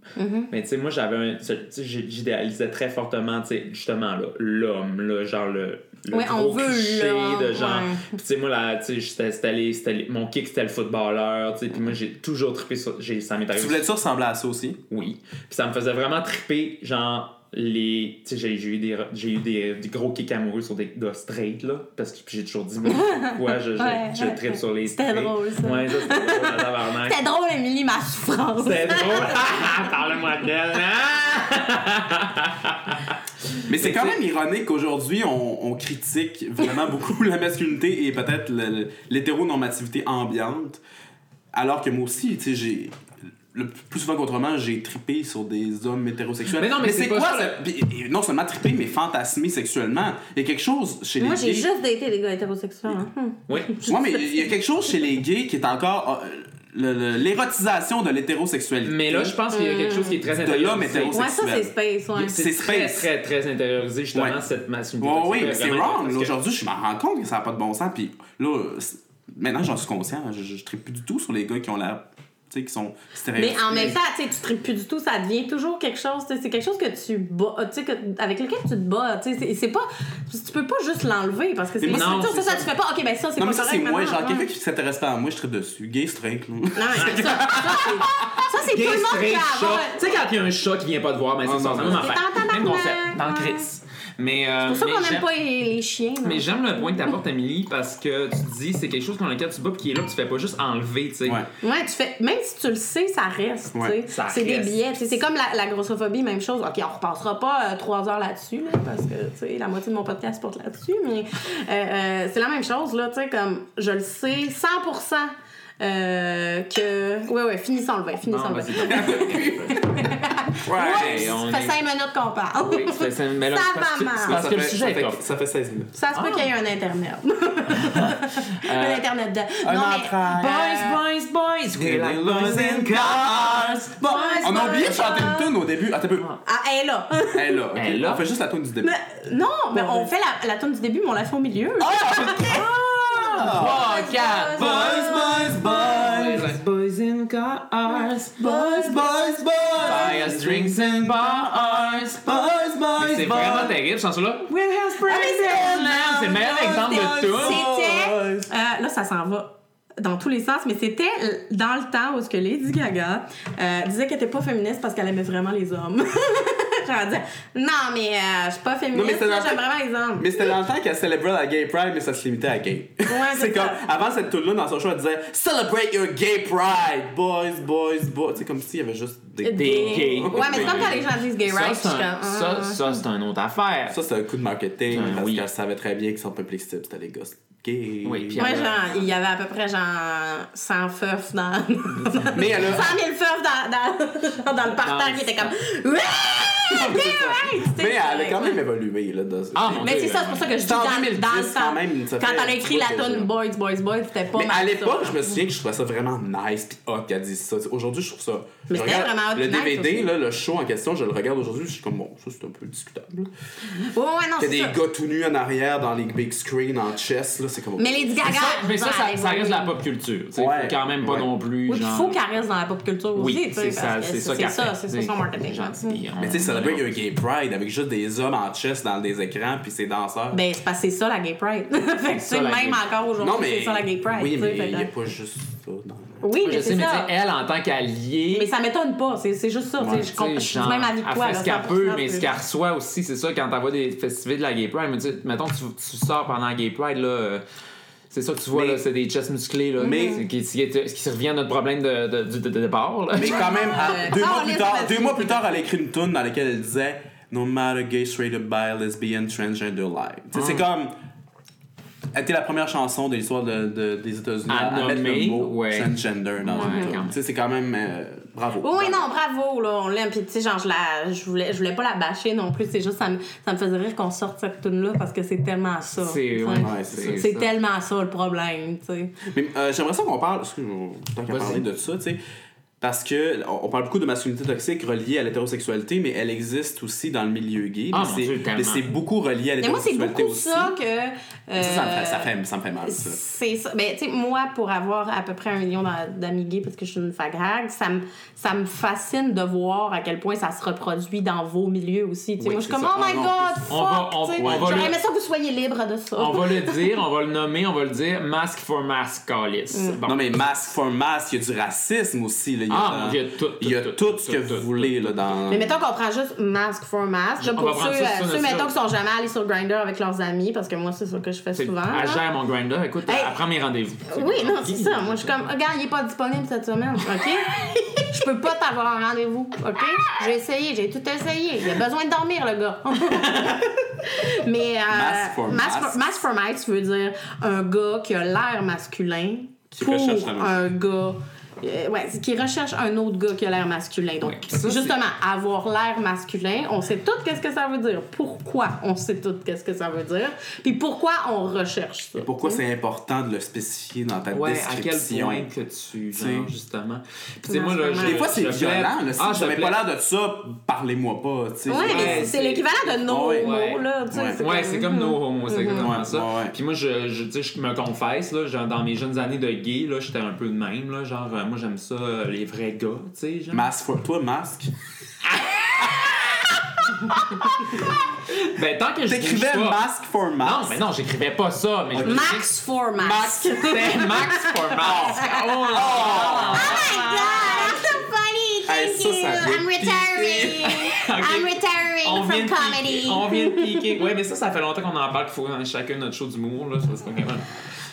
Speaker 4: mais tu sais, moi, j'avais j'idéalisais très fortement, tu sais, justement, là, l'homme, là, genre le. le
Speaker 3: Ouais, on
Speaker 4: gros
Speaker 3: veut
Speaker 4: cliché de genre.
Speaker 3: ouais.
Speaker 4: Puis tu sais, moi, là, tu sais, mon kick, c'était le footballeur, tu sais, puis moi, j'ai toujours trippé sur. j'ai- Ça m'est
Speaker 1: Tu voulais-tu ressembler à ça aussi?
Speaker 4: oui. Puis ça me faisait vraiment triper, genre, les. Tu sais, j'ai eu, des, j'ai eu des, des gros kicks amoureux sur des gars straight, là. Parce que j'ai toujours dit, moi, pourquoi je, je,
Speaker 3: Ouais,
Speaker 4: je tripe
Speaker 3: ouais.
Speaker 4: sur les
Speaker 3: C'était
Speaker 4: straight.
Speaker 3: drôle, ça.
Speaker 4: Ouais, ça, c'était drôle, la.
Speaker 3: C'était drôle, Émilie, ma souffrance.
Speaker 4: C'était <laughs> drôle. <laughs> Parle-moi d'elle. Ah!
Speaker 1: Mais c'est quand même ironique qu'aujourd'hui, on, on critique vraiment beaucoup <laughs> la masculinité et peut-être le- l'hétéronormativité ambiante. Alors que moi aussi, tu sais, j'ai. Le plus souvent qu'autrement, j'ai trippé sur des hommes hétérosexuels.
Speaker 4: Mais non, mais c'est ça?
Speaker 1: Puis, et Non seulement trippé, mais fantasmé sexuellement. Il y a quelque chose chez
Speaker 3: Moi,
Speaker 1: les
Speaker 3: j'ai
Speaker 1: gays.
Speaker 3: juste daté des gars hétérosexuels. hein. Hmm.
Speaker 4: Oui.
Speaker 1: Ouais, mais il y a quelque chose chez les gays qui est encore. euh, le- le- L'érotisation de l'hétérosexualité.
Speaker 4: Mais là, je pense qu'il y a quelque chose qui est très
Speaker 1: De l'homme
Speaker 4: intériorisé.
Speaker 1: hétérosexuel.
Speaker 3: Ouais, ça, c'est space, ouais.
Speaker 1: C'est
Speaker 4: C'est très,
Speaker 1: space.
Speaker 4: très, très intériorisé, justement,
Speaker 1: Ouais.
Speaker 4: cette masculinité.
Speaker 1: Ouais, oui, c'est wrong. Aujourd'hui, je m'en rends compte que ça n'a pas de bon sens. Puis là, maintenant, j'en suis conscient. Je, tripe plus du tout sur les gars qui ont l'air. Tu sais, qui sont
Speaker 3: Mais en même temps, tu tripes plus du tout, ça devient toujours quelque chose, c'est quelque chose que tu bats, que- avec lequel tu te bats, c'est- pas, tu peux pas juste l'enlever parce que c'est ça, ça,
Speaker 4: c'est
Speaker 3: tu fais pas, ok, ben ça, c'est pas
Speaker 1: mais ça, c'est moi. Genre, quelqu'un qui s'intéresse pas à moi, je tripe dessus. Gay straight, là.
Speaker 3: Non, mais c'est ça, ça, c'est, ça, tout le monde qui.
Speaker 4: Tu sais, quand il y a un chat qui vient pas te voir, mais
Speaker 1: Ah,
Speaker 4: c'est ça, la
Speaker 1: non.
Speaker 4: même
Speaker 3: C'est
Speaker 4: affaire. Même concept, dans. Chris. Mais, euh,
Speaker 3: C'est pour ça
Speaker 4: mais
Speaker 3: qu'on aime
Speaker 4: j'aime-
Speaker 3: pas les, les chiens.
Speaker 4: Mais j'aime le point que t'apportes, Amélie, parce que tu dis c'est quelque chose dans lequel tu bats puis qui est là, puis tu fais pas juste enlever, tu sais.
Speaker 1: Ouais.
Speaker 3: Ouais, tu fais, même si tu le sais, ça reste,
Speaker 1: Ouais,
Speaker 3: tu sais.
Speaker 4: ça
Speaker 3: C'est des billets, tu sais. C'est comme la, la grossophobie, même chose. Ok, on repassera pas euh, trois heures là-dessus, là, parce que, tu sais, la moitié de mon podcast porte là-dessus, mais euh, euh, c'est la même chose, là, tu sais, comme, je le sais 100% euh, que... Ouais, ouais, finissons le vin, finissons le vin. <laughs>
Speaker 1: Ouais.
Speaker 4: Et on
Speaker 3: Ça fait
Speaker 4: est-
Speaker 3: cinq minutes qu'on parle.
Speaker 4: Oui, ça fait- mais là,
Speaker 3: Ça
Speaker 4: c'est parce
Speaker 3: va
Speaker 4: que- c'est parce que le
Speaker 1: fait,
Speaker 4: sujet
Speaker 1: ça, fait,
Speaker 4: tough.
Speaker 1: ça fait 16 minutes.
Speaker 3: Ça se peut qu'il y ait un Internet. <laughs> un Internet de...
Speaker 1: Un
Speaker 3: non, mais...
Speaker 1: entraille.
Speaker 4: Boys, boys, boys, we like boys in cars.
Speaker 1: Bon,
Speaker 3: Boys,
Speaker 1: on a oublié de
Speaker 3: boys,
Speaker 1: chanter une tune au début. Attends un peu.
Speaker 3: Ah, elle est là.
Speaker 1: Elle là, ok.
Speaker 4: Elle est là.
Speaker 1: On fait juste la tune du début.
Speaker 3: Mais- non, mais on fait la, la tune du début, mais on la fait au milieu.
Speaker 4: Trois, quatre.
Speaker 1: Boys, boys, boys.
Speaker 4: Like boys in cars.
Speaker 1: Boys, boys,
Speaker 4: Buy us
Speaker 1: boys.
Speaker 4: drinks and bars.
Speaker 1: Boys, boys,
Speaker 4: C'est
Speaker 1: boys.
Speaker 4: vraiment terrible, ce chanson-là. We have
Speaker 3: mais c'est-
Speaker 4: C'est le meilleur exemple de tout.
Speaker 3: C'était. euh, là, ça s'en va dans tous les sens, mais c'était dans le temps où ce que Lady Gaga euh, disait qu'elle était pas féministe parce qu'elle aimait vraiment les hommes. <laughs> J'aurais dit, non, mais euh, je suis pas féministe, j'aime vraiment les hommes.
Speaker 1: Mais c'était dans le temps qu'elle célébrait la gay pride, mais ça se limitait à gay.
Speaker 3: c'est <laughs>
Speaker 1: c'est comme, avant cette là dans son show, elle disait Celebrate your gay pride, boys, boys, boys. C'est comme s'il y avait juste des.
Speaker 4: Des gays.
Speaker 3: Ouais, mais c'est comme quand les gens disent gay
Speaker 4: Ça, c'est un-
Speaker 3: comme,
Speaker 4: ça, ça, c'est une autre affaire.
Speaker 1: Ça, c'est un coup de marketing,
Speaker 4: Euh,
Speaker 1: parce
Speaker 4: oui.
Speaker 1: qu'elle savait très bien que son public cible, c'était les gars gays.
Speaker 4: Oui, puis
Speaker 3: genre, il y avait à peu près genre 100 feufs dans. <laughs>
Speaker 1: Mais elle a.
Speaker 3: 100 000 feufs dans, dans, le parterre qui était comme. Ouais!
Speaker 1: Mais elle a quand même évolué, là. Dans...
Speaker 4: Ah,
Speaker 3: Mais c'est ça, c'est pour ça que je dis dans,
Speaker 1: 2010,
Speaker 3: dans le temps.
Speaker 1: quand même, ça
Speaker 3: quand
Speaker 1: fait-
Speaker 3: elle a écrit la
Speaker 1: déjà.
Speaker 3: Boys, Boys, Boys, c'était pas
Speaker 1: Mais
Speaker 3: mal
Speaker 1: à l'époque, je me souviens que je trouvais ça vraiment nice pis hot qu'elle dise ça. Aujourd'hui, je trouve ça.
Speaker 3: Mais c'était vraiment hot
Speaker 1: Le
Speaker 3: nice
Speaker 1: DVD, là, le show en question, je le regarde aujourd'hui, je suis comme, bon, ça c'est un peu discutable.
Speaker 3: Ouais, non, c'est
Speaker 1: des
Speaker 3: ça.
Speaker 1: gars tout nus en arrière dans les big screens en chess, là, c'est comme.
Speaker 3: Mais Lady
Speaker 4: Mais
Speaker 3: Gaga.
Speaker 4: ça, mais ça, ça, ça reste la pop culture. Il
Speaker 1: Ouais.
Speaker 4: faut quand même pas
Speaker 1: Ouais.
Speaker 4: non plus.
Speaker 3: Oui, il
Speaker 4: genre-
Speaker 3: faut qu'elle reste dans la pop culture
Speaker 4: Oui,
Speaker 3: aussi,
Speaker 4: c'est ça, c'est ça
Speaker 3: C'est ça, c'est ça son marketing.
Speaker 1: Mais tu sais, célébrer un gay pride avec juste des hommes en chess dans des écrans puis ses danseurs.
Speaker 3: Ben, c'est parce que c'est ça la gay pride. <laughs> fait que, même
Speaker 4: gay-
Speaker 3: encore
Speaker 1: non,
Speaker 3: aujourd'hui,
Speaker 1: mais.
Speaker 3: c'est ça la gay pride.
Speaker 1: Oui, mais il n'y a pas juste ça dans.
Speaker 3: Oui,
Speaker 4: Je
Speaker 3: mais
Speaker 4: sais,
Speaker 3: c'est
Speaker 4: mais tu
Speaker 3: ça.
Speaker 4: sais, elle, en tant qu'alliée.
Speaker 3: Mais ça m'étonne pas, c'est c'est juste ça. sais,
Speaker 1: Ouais,
Speaker 3: je comprends- je
Speaker 4: sais,
Speaker 3: suis même
Speaker 4: elle
Speaker 3: toi.
Speaker 4: fait
Speaker 3: là,
Speaker 4: ce qu'elle
Speaker 3: 100%,
Speaker 4: peut, mais ce qu'elle reçoit aussi, c'est ça, quand t'en vas des festivités de la Gay Pride, mais tu sais, mettons, tu, tu sors pendant la Gay Pride, là, euh, c'est ça que tu vois,
Speaker 1: Mais-
Speaker 4: là, c'est des chests musclés, là,
Speaker 1: Mais-
Speaker 4: qui, qui, qui, qui revient à notre problème de, de, de, de départ, là.
Speaker 1: Mais quand même, <laughs> à- deux,
Speaker 3: Ah,
Speaker 1: mois plus tard, deux mois plus tard, elle a écrit une tune dans laquelle elle disait No matter gay, straight up, bi, lesbian, transgender life. Tu sais, C'est
Speaker 4: Ah.
Speaker 1: comme. Elle était la première chanson de l'histoire de, de- des États-Unis
Speaker 4: À
Speaker 1: à, mettre le mot
Speaker 4: ouais.
Speaker 1: transgender dans
Speaker 4: Ouais,
Speaker 1: une. Tu sais, C'est quand même. euh, bravo.
Speaker 3: Oui, non, bravo, là, on l'aime. Puis, tu sais, genre, je, la, je, voulais, je voulais pas la bâcher non plus. C'est juste, ça me, ça me faisait rire qu'on sorte cette tune-là parce que c'est tellement ça.
Speaker 4: C'est- ouais,
Speaker 1: Ouais, c'est ça.
Speaker 3: C'est
Speaker 4: ça.
Speaker 3: tellement ça le problème, tu sais.
Speaker 1: Mais euh, j'aimerais ça qu'on parle. Parce que tant qu'à parler de ça, tu sais. Parce que on parle beaucoup de masculinité toxique reliée à l'hétérosexualité, mais elle existe aussi dans le milieu gay.
Speaker 4: Ah,
Speaker 1: mais c'est- mais beaucoup relié à
Speaker 3: Mais moi, c'est
Speaker 1: l'hétérosexualité
Speaker 3: beaucoup
Speaker 1: aussi.
Speaker 3: ça que.
Speaker 1: Ça, ça me fait,
Speaker 3: euh,
Speaker 1: ça, fait, ça me fait mal, ça.
Speaker 3: C'est ça. Ben, tu sais, moi, pour avoir à peu près un million d'a- d'amis gays, parce que je suis une fag hag, ça me, ça me fascine de voir à quel point ça se reproduit dans vos milieux aussi. Tu sais,
Speaker 1: Oui,
Speaker 3: moi, je suis comme,
Speaker 1: ça.
Speaker 3: oh my
Speaker 1: Ah,
Speaker 3: god,
Speaker 4: On va-
Speaker 3: fuck!
Speaker 4: on-
Speaker 3: sais.
Speaker 4: on va
Speaker 3: J'aurais
Speaker 4: le-
Speaker 3: aimé ça que vous soyez libre de ça.
Speaker 4: On va le <laughs> dire, on va le nommer, on va le dire. Mask for mask, Callis. Bon.
Speaker 1: Non, mais masque for masque, il y a du racisme aussi. Là. Il y a,
Speaker 4: Ah, mon Dieu, tout,
Speaker 1: il y a
Speaker 4: tout,
Speaker 1: ce que
Speaker 4: tout,
Speaker 1: vous
Speaker 4: tout,
Speaker 1: voulez là, dans.
Speaker 3: Mais mettons qu'on prend juste mask for mask. là, pour ceux, euh, ceux mettons, qui sont jamais allés sur Grindr avec leurs amis, parce que moi, c'est ça que je fais souvent.
Speaker 4: Elle gère mon grinder. Écoute,
Speaker 3: Hey.
Speaker 4: elle prend mes rendez-vous.
Speaker 3: Oui, non, c'est ça. Moi, je suis comme, regarde, il est pas disponible cette semaine, OK? <laughs> je peux pas t'avoir un rendez-vous, OK? J'ai essayé, j'ai tout essayé. Il a besoin de dormir, le gars. <laughs> Mais, euh,
Speaker 1: Mask for
Speaker 3: mask for,
Speaker 1: mask.
Speaker 3: mask for mask veut dire un gars qui a l'air masculin
Speaker 1: Qui
Speaker 3: pour
Speaker 1: un
Speaker 3: gars. Euh, ouais, qui recherche un autre gars qui a l'air masculin. Donc,
Speaker 4: Ouais, ça, c'est-
Speaker 3: justement, avoir l'air masculin, on sait tout qu'est-ce que ça veut dire. Pourquoi on sait tout qu'est-ce que ça veut dire? Puis pourquoi on recherche ça?
Speaker 1: Pourquoi c'est important de le spécifier dans ta
Speaker 4: Ouais, à quel
Speaker 1: description?
Speaker 4: point que tu, genre, justement. Puis, tu sais, moi, là, je-
Speaker 1: Des fois, c'est violent. Là. Si
Speaker 4: Ah,
Speaker 1: n'avez pas l'air de ça, parlez-moi pas.
Speaker 3: Ouais,
Speaker 4: Ouais,
Speaker 3: mais c'est l'équivalent de no
Speaker 1: Ouais.
Speaker 3: homo,
Speaker 4: Ouais.
Speaker 3: là.
Speaker 1: Ouais.
Speaker 3: c'est comme-
Speaker 4: nos homos, c'est exactement
Speaker 1: Ouais,
Speaker 4: ça. Puis moi, je, je, me confesse, là, dans mes jeunes années de gay, là, j'étais un peu de même, là, genre, euh, moi, j'aime ça, euh, les vrais gars, tu sais, genre.
Speaker 1: Masque for... Toi, masque.
Speaker 4: Ben, tant que je
Speaker 1: T'écrivais
Speaker 4: pas...
Speaker 1: masque for
Speaker 4: Non,
Speaker 1: masque.
Speaker 4: mais non, j'écrivais pas ça, mais
Speaker 3: Max for max.
Speaker 4: Max, Max for <laughs> Max. Oh,
Speaker 3: Oh my god, that's so funny. Thank
Speaker 1: Hey, ça,
Speaker 3: you.
Speaker 1: ça
Speaker 3: I'm
Speaker 1: de
Speaker 3: retiring. <laughs> I'm retiring
Speaker 4: on
Speaker 3: from comedy.
Speaker 4: De piquer. Ouais, mais ça, ça fait longtemps qu'on en parle qu'il faut qu'on ait chacun notre show d'humour, là. C'est pas grave.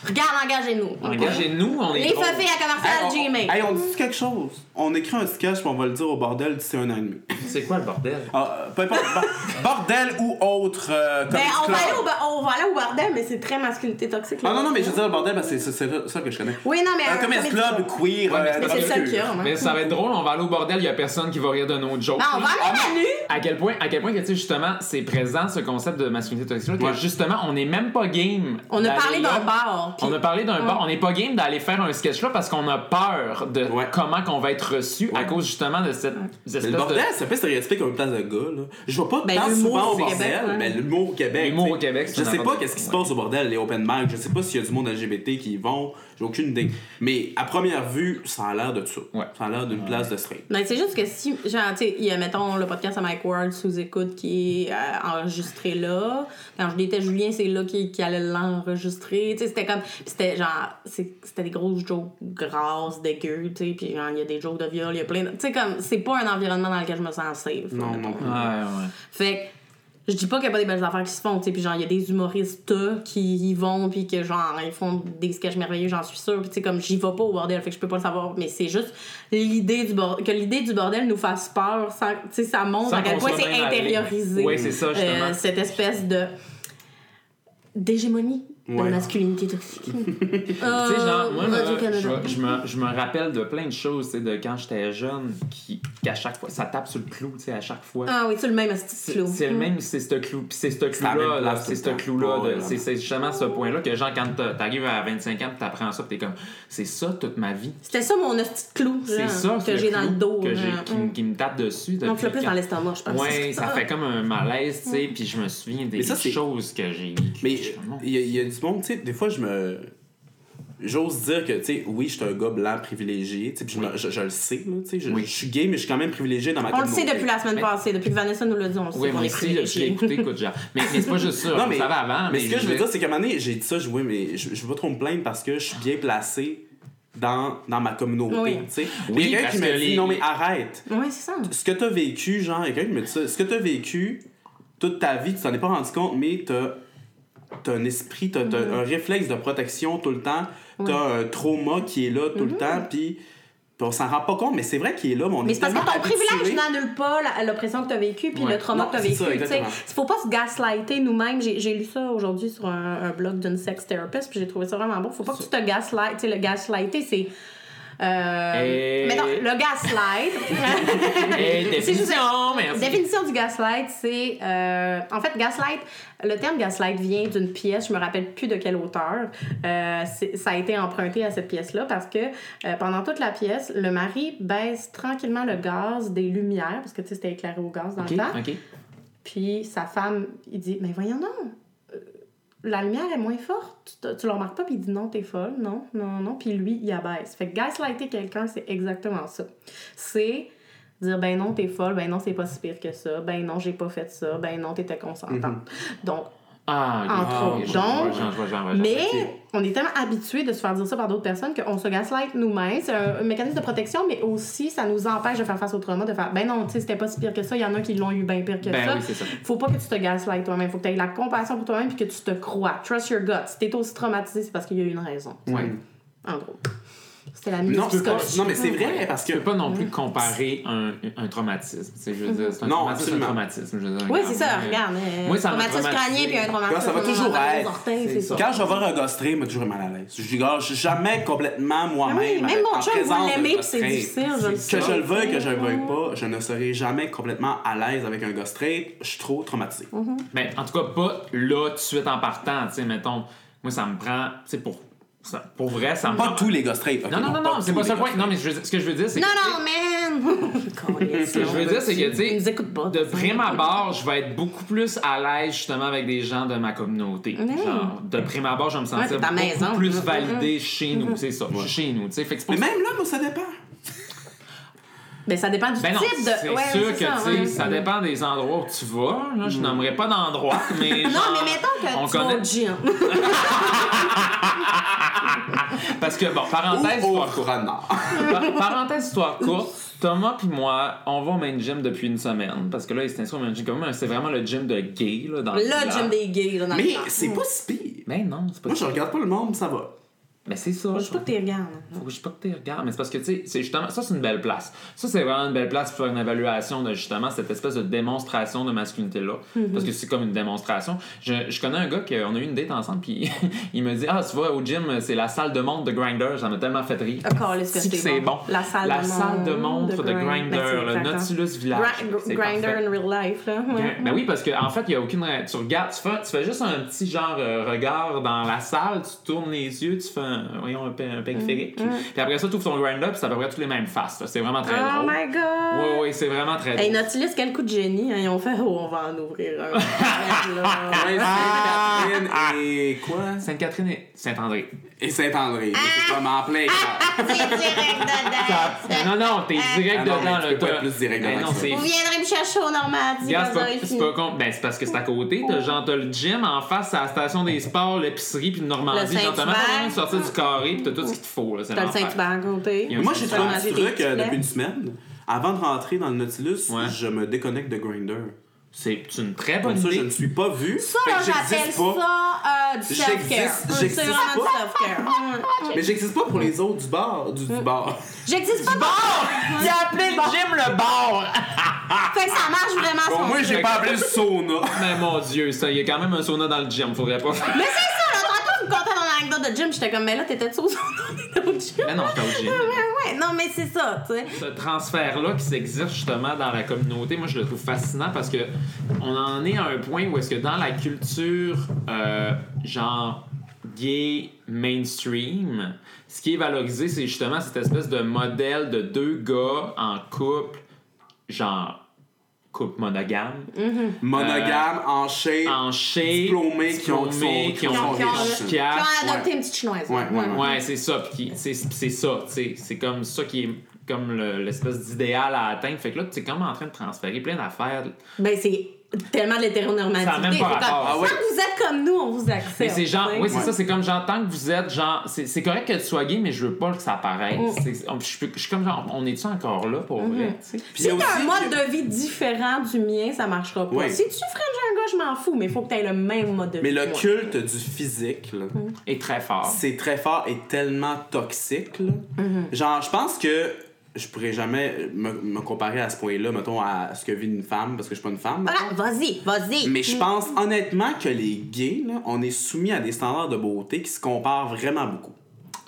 Speaker 3: Regarde, engagez-nous.
Speaker 4: Engagez-nous, on est
Speaker 3: Les. Fafés à commercial
Speaker 1: Hey, on,
Speaker 3: Gmail.
Speaker 1: hey, on dit quelque chose. On écrit un sketch, puis on va le dire au bordel d'ici un an et demi.
Speaker 4: C'est quoi le bordel?
Speaker 1: Ah, peu importe. Bo- <laughs> bordel ou autre euh,
Speaker 3: Ben, on va, aller au, on va aller au bordel, mais c'est très masculinité toxique.
Speaker 1: Ah
Speaker 3: là.
Speaker 1: non, non, mais je veux dire le bordel, parce que c'est c'est- c'est ça que je connais.
Speaker 3: Oui, non, mais.
Speaker 1: Un comedy club queer.
Speaker 4: Ouais, mais
Speaker 1: euh,
Speaker 3: c'est le seul
Speaker 1: obscur.
Speaker 3: qu'il y a.
Speaker 4: Mais ça va être drôle, on va aller au bordel, il y a personne qui va rire de nos jokes.
Speaker 3: Non, on va aller à nu.
Speaker 4: À quel point, à quel point que, tu sais, justement, c'est présent ce concept de masculinité toxique, que
Speaker 1: Ouais.
Speaker 4: justement, on n'est même pas game.
Speaker 3: On a parlé d'un bar.
Speaker 4: On a parlé d'un bar. On n'est pas game d'aller faire un sketch là parce qu'on a peur de
Speaker 1: Ouais.
Speaker 4: comment qu'on va être reçu à cause justement de cette
Speaker 1: Mais
Speaker 4: espèce
Speaker 1: le bordel,
Speaker 4: de.
Speaker 1: un peu stéréotypé comme une place de gars, là. Je vois pas
Speaker 3: Ben,
Speaker 1: tant souvent au bordel,
Speaker 3: Québec, ouais.
Speaker 1: mais l'humour au Québec.
Speaker 4: L'humour au Québec,
Speaker 1: Je sais pas qu'est-ce qui se passe au bordel, les open mic, je sais pas s'il y a du monde LGBT qui y vont, j'ai aucune idée. Mais à première vue, ça a l'air de ça.
Speaker 4: Ouais.
Speaker 1: Ça a l'air d'une place de straight.
Speaker 3: Mais c'est juste que si, genre, tu sais, il y a, mettons, le podcast à Mike Ward sous écoute qui est euh, enregistré là. Quand je l'étais Julien, c'est là qui, qui allait l'enregistrer. Tu sais, c'était comme. C'était genre. C'était des grosses jokes grasses, dégueu, tu sais. Puis genre, il y a des jokes de viol, il y a plein de. Tu sais, comme. C'est pas un environnement dans lequel je me sens safe.
Speaker 1: Non,
Speaker 3: mettons.
Speaker 1: non.
Speaker 4: Ouais, ouais.
Speaker 3: Fait que je dis pas qu'il y a pas des belles affaires qui se font, tu sais, puis genre il y a des humoristes qui y vont puis que genre ils font des sketchs merveilleux, j'en suis sûre, puis tu sais comme j'y vais pas au bordel, fait que je peux pas le savoir, mais c'est juste l'idée du bordel que l'idée du bordel nous fasse peur, tu sais ça montre à quel point c'est intériorisé.
Speaker 4: Ouais, c'est ça, justement.
Speaker 3: euh, cette espèce de d'hégémonie de
Speaker 1: Ouais.
Speaker 3: masculinité toxique. <laughs>
Speaker 4: Tu sais, genre, moi, là, je, je me, je me rappelle de plein de choses, tu sais, de quand j'étais jeune, qui, qu'à chaque fois, ça tape sur le clou, tu sais, à chaque fois.
Speaker 3: Ah oui, c'est le même clou.
Speaker 4: c'est le même, c'est ce clou, puis c'est ce
Speaker 1: la
Speaker 4: clou-là, c'est ce
Speaker 1: le
Speaker 4: clou-là, c'est c'est justement ce point-là que, genre, quand t'a- t'arrives à 25 ans, pis t'apprends ça, pis t'es comme, c'est ça toute ma vie.
Speaker 3: C'était ça mon petit clou
Speaker 4: C'est ça
Speaker 3: que j'ai dans le dos.
Speaker 4: que j'ai,
Speaker 3: genre.
Speaker 4: qui, me- qui me tape dessus.
Speaker 3: Tu l'as plus
Speaker 4: quand-
Speaker 3: dans l'estomac, je pense.
Speaker 4: Ouais, ça <laughs> fait comme un malaise, tu sais, puis je me souviens des choses que j'ai vécues.
Speaker 1: Mais il y a du monde, tu sais, des fois, je me. J'ose dire que, tu sais, oui, je suis un gars blanc privilégié, tu sais, je, me- je, je le sais, là, tu sais, je,
Speaker 4: Oui.
Speaker 1: je suis gay, mais je suis quand même privilégié dans ma
Speaker 3: On le
Speaker 1: communauté.
Speaker 3: sait depuis la semaine
Speaker 4: Mais-
Speaker 3: passée, depuis que Vanessa nous l'a dit, on le sait
Speaker 4: Oui,
Speaker 3: qu'on
Speaker 4: moi aussi, je l'ai écouté, écoute, genre. Mais, mais c'est pas juste ça,
Speaker 1: Non,
Speaker 4: on
Speaker 1: mais,
Speaker 4: le savait avant,
Speaker 1: mais ce que je veux dire, c'est qu'à un moment donné, j'ai dit ça, je, oui, mais je, je veux pas trop me plaindre parce que je suis bien placé dans, dans ma communauté,
Speaker 3: Oui.
Speaker 1: tu sais.
Speaker 4: Oui,
Speaker 1: Il y a quelqu'un qui me dit,
Speaker 4: les-
Speaker 1: non, mais arrête.
Speaker 3: Ouais, c'est ça.
Speaker 1: Ce que t'as vécu, genre, il y a quelqu'un qui me dit ça, ce que t'as vécu toute ta vie, tu t'en es pas rendu compte, mais t'as t'as un esprit, t'as t'as un réflexe de protection tout le temps, t'as un trauma qui est là tout le temps, puis on s'en rend pas compte, mais c'est vrai qu'il est là, mais on
Speaker 3: Mais
Speaker 1: est
Speaker 3: c'est parce que ton privilège n'annule pas l'oppression que tu as vécue puis
Speaker 4: Ouais.
Speaker 3: le trauma
Speaker 1: Non,
Speaker 3: que tu as vécu. Il faut pas se gaslighter nous-mêmes. J'ai j'ai lu ça aujourd'hui sur un, un blog d'une sex therapist puis j'ai trouvé ça vraiment bon. Faut pas que tu te gaslight. Tu sais, le gaslighter, c'est Euh,
Speaker 4: Et-
Speaker 3: mettons, le gaslight. <laughs>
Speaker 4: Et définition, merci.
Speaker 3: Définition du gaslight, c'est. euh, en fait, gaslight, le terme gaslight vient d'une pièce, je me rappelle plus de quel auteur. Euh, ça a été emprunté à cette pièce-là parce que euh, pendant toute la pièce, le mari baisse tranquillement le gaz des lumières, parce que tu sais, c'était éclairé au gaz dans le temps. Puis sa femme, il dit Mais voyons donc, euh, la lumière est moins forte. Tu, tu le remarques pas, puis il dit Non, t'es folle, non, non, non. Puis lui, il abaisse. Fait que gaslighter quelqu'un, c'est exactement ça. C'est dire Ben non, t'es folle, ben non, c'est pas si pire que ça, ben non, j'ai pas fait ça, ben non, t'étais consentante. Donc,
Speaker 4: Ah.
Speaker 3: Entre
Speaker 4: Ah,
Speaker 3: autres. Donc, mais on est tellement habitué de se faire dire ça par d'autres personnes qu'on se gaslight nous-mêmes. C'est un, mécanisme de protection, mais aussi ça nous empêche de faire face au trauma, de faire ben non, tu sais, c'était pas si pire que ça. Il y en a qui l'ont eu bien pire que
Speaker 4: Ben
Speaker 3: ça.
Speaker 4: oui, c'est ça.
Speaker 3: Faut pas que tu te gaslight toi-même. Faut que tu aies la compassion pour toi-même puis que tu te crois. Trust your gut. Si t'es aussi traumatisé, c'est parce qu'il y a eu une raison.
Speaker 4: Ouais.
Speaker 3: En gros. C'était la musique
Speaker 1: Non, c'est pas- non, mais c'est vrai parce que.
Speaker 4: Tu peux pas non plus comparer un, un traumatisme. Sais, je veux dire, c'est un
Speaker 1: Non,
Speaker 4: traumatisme, c'est un traumatisme. Je veux dire,
Speaker 3: Oui, c'est ça.
Speaker 4: euh,
Speaker 3: Regarde. euh,
Speaker 4: moi, ça m'a
Speaker 3: traumatisme crânien puis un traumatisme.
Speaker 1: Ça va toujours être.
Speaker 3: orteils,
Speaker 4: C'est
Speaker 3: c'est
Speaker 4: ça.
Speaker 3: ça.
Speaker 1: Quand je vais voir un ghostré, moi, toujours mal à l'aise. Je je suis jamais complètement moi-même.
Speaker 3: Ah oui, même mon
Speaker 1: en
Speaker 3: chum, vous l'aimez, puis c'est difficile, je le
Speaker 1: Que je le veuille, que je le veuille pas, je ne serai jamais complètement à l'aise avec un straight. Je suis trop traumatisé.
Speaker 4: Ben, en tout cas, pas là, tout de suite en partant. Tu sais, mettons, moi, ça me prend. Tu sais, pour, ça- pour vrai, ça me
Speaker 1: Pas tous les gars straight. ok,
Speaker 4: Non, non, non, non, c'est pas ça le point. Non, mais je veux dire- ce que je veux dire, c'est
Speaker 3: Non,
Speaker 4: que.
Speaker 3: non, man! <laughs>
Speaker 4: Ce que je veux dire, c'est que, tu sais, de prime abord, je vais être beaucoup plus à l'aise justement avec des gens de ma communauté.
Speaker 3: Mm.
Speaker 4: Genre, de prime abord, je me sentir beaucoup
Speaker 3: maison.
Speaker 4: plus validé chez nous. C'est ça, chez nous. Tu sais, fait que c'est pour
Speaker 1: Mais
Speaker 4: ça-
Speaker 1: même là, moi, ça dépend.
Speaker 3: Ben, ça dépend du
Speaker 4: Ben non,
Speaker 3: type de.
Speaker 4: c'est
Speaker 3: Ouais,
Speaker 4: sûr que
Speaker 3: ça,
Speaker 4: tu sais,
Speaker 3: ouais.
Speaker 4: ça dépend des endroits où tu vas. Là, je nommerai pas d'endroit, mais <laughs>
Speaker 3: Non,
Speaker 4: genre,
Speaker 3: mais mettons que
Speaker 4: on
Speaker 3: tu vas
Speaker 4: connaît
Speaker 3: au gym. <laughs>
Speaker 4: parce que bon, parenthèse
Speaker 1: Ou
Speaker 4: histoire courte. Par- <laughs> parenthèse histoire courte. Thomas puis moi, on va au main gym depuis une semaine parce que là, il s'est inscrit au main gym comme c'est vraiment le gym de gay là dans le
Speaker 3: gym des gays, là, dans le
Speaker 1: Mais c'est pas si pire.
Speaker 4: Mais non, c'est pas
Speaker 1: Moi, je regarde pas le monde, ça va.
Speaker 4: Mais c'est ça.
Speaker 3: Moi,
Speaker 4: je
Speaker 3: pas que t'es regardes.
Speaker 4: Faut que je pas que tu regardes, mais c'est parce que, tu sais, c'est justement, ça, c'est une belle place. Ça, c'est vraiment une belle place pour faire une évaluation de, justement, cette espèce de démonstration de masculinité-là.
Speaker 3: Mm-hmm.
Speaker 4: Parce que c'est comme une démonstration. Je, je connais un gars qui, on a eu une date ensemble, puis <laughs> il me dit, ah, tu vois, au gym, c'est la salle de montre de Grindr, ça m'a tellement fait rire.
Speaker 3: Encore, que
Speaker 4: Si
Speaker 3: c'est
Speaker 4: bon.
Speaker 3: La salle
Speaker 4: La
Speaker 3: de
Speaker 4: salle de
Speaker 3: montre
Speaker 4: de
Speaker 3: Grind-
Speaker 4: Grindr,
Speaker 3: Ben,
Speaker 4: le. Nautilus Village. Parfait.
Speaker 3: in real life, là. Ouais.
Speaker 4: Ben oui, parce qu'en en fait, il n'y a aucune. Tu regardes, tu fais, tu fais juste un petit genre euh, regard dans la salle, tu tournes les yeux, tu fais un, voyons, un, pe- un périphérique. Puis après ça, tu ouvres ton grind-up, puis c'est à peu près toutes les mêmes faces. là. C'est vraiment très
Speaker 3: Oh
Speaker 4: drôle.
Speaker 3: my god!
Speaker 4: Oui, oui, c'est vraiment très
Speaker 3: Hey,
Speaker 4: drôle.
Speaker 3: Nautilus, quel coup de génie. Hein? Ils ont fait, oh, on va en ouvrir un. <laughs> Là.
Speaker 1: Sainte-Catherine et quoi?
Speaker 4: Sainte-Catherine et Saint-André.
Speaker 1: Et Saint-André. C'est comme en plein.
Speaker 3: C'est direct dedans. <laughs>
Speaker 4: Non, non, t'es direct
Speaker 1: Ah non,
Speaker 4: dedans.
Speaker 1: mais tu
Speaker 4: là,
Speaker 1: peux pas
Speaker 4: t'as-
Speaker 1: être plus direct
Speaker 4: Ben
Speaker 1: dedans
Speaker 4: non.
Speaker 3: Vous viendrez me chercher au Normandie
Speaker 4: c'est pas,
Speaker 3: aurez
Speaker 4: c'est
Speaker 3: fini.
Speaker 4: pas con. Ben, c'est parce que c'est à côté. T'as genre, t'as le gym en face, c'est la station des sports, l'épicerie, puis le Normandie.
Speaker 3: Le
Speaker 4: Genre, t'as même pas
Speaker 3: Saint-Hubert.
Speaker 4: besoin de sortir du carré, puis t'as tout ce qu'il te faut. là, c'est
Speaker 3: T'as le. Saint-Hubert à côté.
Speaker 1: Moi, j'ai fait un petit truc euh, depuis une semaine. Avant de rentrer dans le Nautilus, je me déconnecte de Grindr.
Speaker 4: C'est une très bonne
Speaker 1: Comme ça, je
Speaker 4: idée.
Speaker 1: ne suis pas vu.
Speaker 3: Ça, j'appelle
Speaker 1: j'existe pas.
Speaker 3: ça euh, du self-care.
Speaker 1: J'existe-
Speaker 3: C'est vraiment du
Speaker 1: pas.
Speaker 3: self-care. Ouais.
Speaker 1: Mais j'existe pas pour les autres du bar. Du, du bar.
Speaker 3: J'existe pas
Speaker 4: Il a appelé le gym le bar!
Speaker 3: Fait que ça marche vraiment
Speaker 1: Bon,
Speaker 3: son
Speaker 1: moi, j'ai pas appelé le sauna.
Speaker 4: Mais mon dieu, ça, il y a quand même un sauna dans le gym, faudrait pas.
Speaker 3: Mais c'est ça, là, tantôt, tu me anecdote de gym, j'étais comme, mais là, t'étais-tu au au gym?
Speaker 4: Mais non, j'étais au gym. <laughs>
Speaker 3: Ouais, ouais, non, mais c'est ça, tu sais.
Speaker 4: Ce transfert-là qui s'exerce justement dans la communauté, moi je le trouve fascinant parce que on en est à un point où est-ce que dans la culture euh, genre gay mainstream, ce qui est valorisé, c'est justement cette espèce de modèle de deux gars en couple, genre couple monogame,
Speaker 1: Monogame, en shape.
Speaker 4: en shape,
Speaker 1: Diplômés qui ont-
Speaker 4: diplômés,
Speaker 1: qui
Speaker 4: qui ont,
Speaker 3: qui ont-
Speaker 4: qui
Speaker 3: Qui
Speaker 4: cachent.
Speaker 3: ont adopté une petite chinoise.
Speaker 1: Ouais, ouais, ouais.
Speaker 4: Ouais, c'est ça. Puis c'est c'est ça. C'est comme ça qui est comme le- l'espèce d'idéal à atteindre. Fait que là, tu es comme en train de transférer plein d'affaires.
Speaker 3: Ben, c'est tellement de l'hétéronormativité.
Speaker 4: Ça a même pas
Speaker 3: C'est comme,
Speaker 4: rapport.
Speaker 1: Ah ouais.
Speaker 3: Tant que vous êtes comme nous, on vous accepte.
Speaker 4: Mais c'est genre, oui, c'est
Speaker 1: Ouais.
Speaker 4: ça, c'est comme genre, tant que vous êtes genre, c'est c'est correct que tu sois gay, mais je veux pas que ça apparaisse.
Speaker 3: Mm.
Speaker 4: Je suis je suis comme genre, on est-tu encore là pour vrai, tu sais?
Speaker 1: Puis il
Speaker 3: Si
Speaker 1: y a
Speaker 3: t'as un mode de vie différent du mien, ça marchera pas.
Speaker 1: Ouais.
Speaker 3: Si tu frénes un gars, je m'en fous, mais il faut que tu aies le même mode de vie.
Speaker 1: Mais le
Speaker 3: moi.
Speaker 1: culte du physique, là,
Speaker 4: Et très fort.
Speaker 1: c'est très fort et tellement toxique. là.
Speaker 3: Mm-hmm.
Speaker 1: Genre, je pense que je pourrais jamais me, me comparer à ce point-là, mettons, à ce que vit une femme, parce que je suis pas une femme.
Speaker 3: Voilà, vas-y, vas-y.
Speaker 1: Mais je pense honnêtement que les gays, là, on est soumis à des standards de beauté qui se comparent vraiment beaucoup.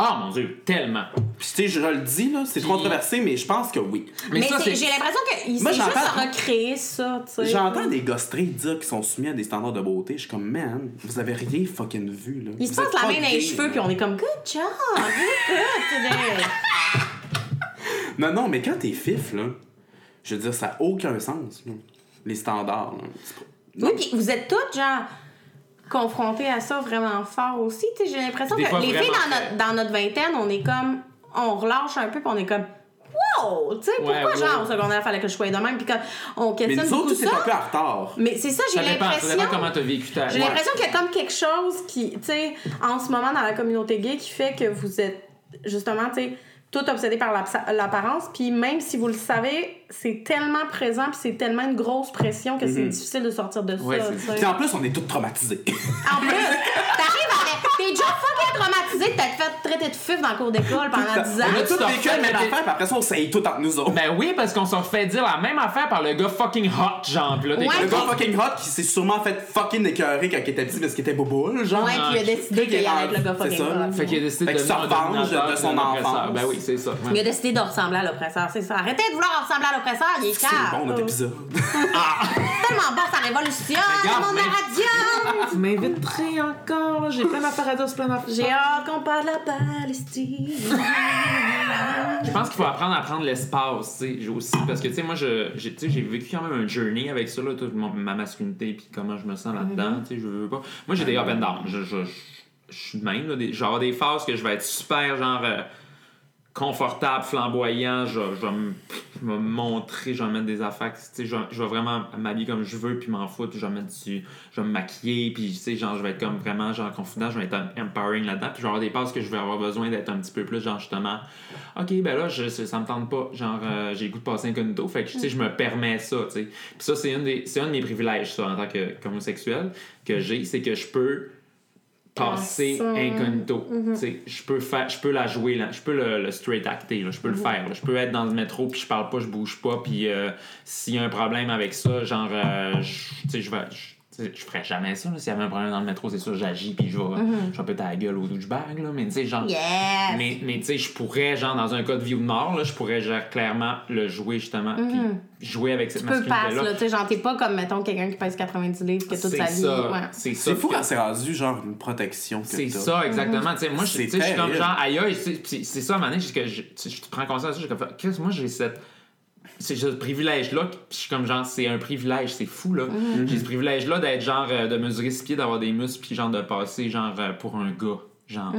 Speaker 4: Ah mon dieu, tellement.
Speaker 1: Puis, tu sais, je le dis, là, c'est controversé, mais je pense que oui.
Speaker 3: Mais,
Speaker 4: ça,
Speaker 3: c'est- j'ai l'impression qu'il
Speaker 1: Moi,
Speaker 3: s'est juste
Speaker 1: j'entends-
Speaker 3: recréé ça, tu sais.
Speaker 1: J'entends des gosseries dire qu'ils sont soumis à des standards de beauté. Je suis comme, man, vous avez rien fucking vu, là.
Speaker 3: Il se
Speaker 1: Vous
Speaker 3: passe
Speaker 1: êtes
Speaker 3: la main dans les cheveux, puis on est comme, good job, good, good today. <laughs>
Speaker 1: Non, non, mais quand t'es fif, là, je veux dire, ça n'a aucun sens, là. Les standards, là.
Speaker 3: Oui, puis vous êtes toutes, genre, confrontées à ça vraiment fort aussi. Tu sais, j'ai l'impression que
Speaker 4: fois
Speaker 3: les filles dans dans notre vingtaine, on est comme, on relâche un peu, puis on est comme, wow! Tu sais, pourquoi,
Speaker 4: Ouais,
Speaker 3: genre, au secondaire, fallait que je sois de même, puis quand on
Speaker 1: Mais
Speaker 3: questionne
Speaker 1: nous autres,
Speaker 3: beaucoup
Speaker 1: tu t'es un
Speaker 3: ça.
Speaker 1: peu en retard.
Speaker 3: Mais c'est ça, j'ai
Speaker 4: Ça dépend, ça
Speaker 3: l'impression.
Speaker 4: dépend comment t'as vécu ta
Speaker 3: J'ai
Speaker 4: Ouais.
Speaker 3: l'impression qu'il y a comme quelque chose qui, tu sais, en ce moment dans la communauté gay qui fait que vous êtes justement, tu sais, tout obsédé par l'apparence. Puis même si vous le savez, c'est tellement présent, puis c'est tellement une grosse pression que c'est difficile de sortir de ça.
Speaker 4: Ouais.
Speaker 1: Puis en plus, on est tous traumatisés.
Speaker 3: En plus, t'arrives avec. T'es déjà fucking traumatisé de t'être fait traiter de fif dans le cours d'école pendant 10 ans.
Speaker 1: on a tous vécu la même affaire, puis après ça, on s'aille tout entre nous autres.
Speaker 4: Ben oui, parce qu'on s'en fait dire la même affaire par le gars fucking hot, genre. Là,
Speaker 3: Ouais,
Speaker 1: Le gars fucking hot qui s'est sûrement fait fucking écœurer quand il était petit parce qu'il était boboule, genre.
Speaker 3: Ouais, puis il a décidé qu'il allait être le gars
Speaker 1: C'est
Speaker 3: fucking
Speaker 1: ça.
Speaker 3: hot.
Speaker 4: Fait qu'il a décidé
Speaker 1: Fait
Speaker 4: de
Speaker 1: qu'il se revenge de son enfance.
Speaker 4: Ben oui, c'est ça.
Speaker 3: Il a décidé de ressembler à l'oppresseur, c'est ça. Arrêtez de vouloir ressembler à l'oppresseur, il est
Speaker 1: C'est
Speaker 3: calme.
Speaker 1: bon notre épisode. <laughs>
Speaker 3: tellement bon, ça révolutionne
Speaker 4: regarde,
Speaker 3: de
Speaker 4: mais-
Speaker 3: la radio.
Speaker 4: Vous m'inviterez encore. J'ai plein d'affaires à dire, c'est plein d'affaires.
Speaker 3: J'ai hâte qu'on parle de la Palestine.
Speaker 4: Je pense qu'il faut apprendre à prendre l'espace, tu sais, j'ai aussi. Parce que, tu sais, moi, je- j'ai tu sais, j'ai vécu quand même un journey avec ça, là, toute mon- ma masculinité, puis comment je me sens là-dedans, tu sais, je veux pas. Moi, j'ai des up and down. Je, je, je, je suis de même, là. Des, genre des phases que je vais être super, genre. euh, confortable, flamboyant, je, je vais me montrer, je vais mettre des affaires, je, je vais vraiment m'habiller comme je veux, puis m'en foutre, puis je vais mettre du, je vais me maquiller, puis tu sais, genre, je vais être comme vraiment, genre, confident, je vais être empowering là-dedans, puis je vais avoir des passes que je vais avoir besoin d'être un petit peu plus, genre, justement, ok, ben là, je, ça me tente pas, genre, euh, j'ai le goût de passer incognito, fait que, tu sais, je me permets ça, tu sais. Puis ça, c'est un, un de mes privilèges, ça, en tant que qu'homosexuel, que j'ai, c'est que je peux passer incognito. Sais, Je peux faire, je peux la jouer, là. je peux le, le straight acter, je peux le faire. là. Je peux être dans le métro puis je parle pas, je bouge pas, puis euh, s'il y a un problème avec ça, genre, euh, je- tu sais, je vais. Je- ferais jamais ça. là. S'il y avait un problème dans le métro, c'est sûr, j'agis puis je vais, je vais péter la gueule au douchebag, là. Mais tu sais, genre.
Speaker 3: Yes!
Speaker 4: Mais, mais tu sais, je pourrais, genre, dans un cas de vie ou de mort, là, je pourrais, genre, clairement le jouer, justement, puis jouer avec cette
Speaker 3: Tu peux passer,
Speaker 4: masculinité-là.
Speaker 3: là. Tu sais, genre, t'es pas comme, mettons, quelqu'un qui pèse 90 livres, que toute sa vie. Ouais.
Speaker 4: C'est ça.
Speaker 1: C'est fou quand c'est rendu genre une protection
Speaker 4: c'est ça, exactement. Tu sais, moi, je
Speaker 1: C'est
Speaker 4: tu sais, je suis comme genre, aïe, aïe, c'est- ça, à un moment donné, je, prends conscience de ça, je suis comme, Chris, moi, j'ai cette. C'est ce privilège-là, je suis comme genre, c'est un privilège, c'est fou, là.
Speaker 1: Mhm.
Speaker 4: J'ai ce privilège-là d'être genre, euh, de mesurer six pieds, d'avoir des muscles, puis genre de passer, genre, euh, pour un gars. Genre,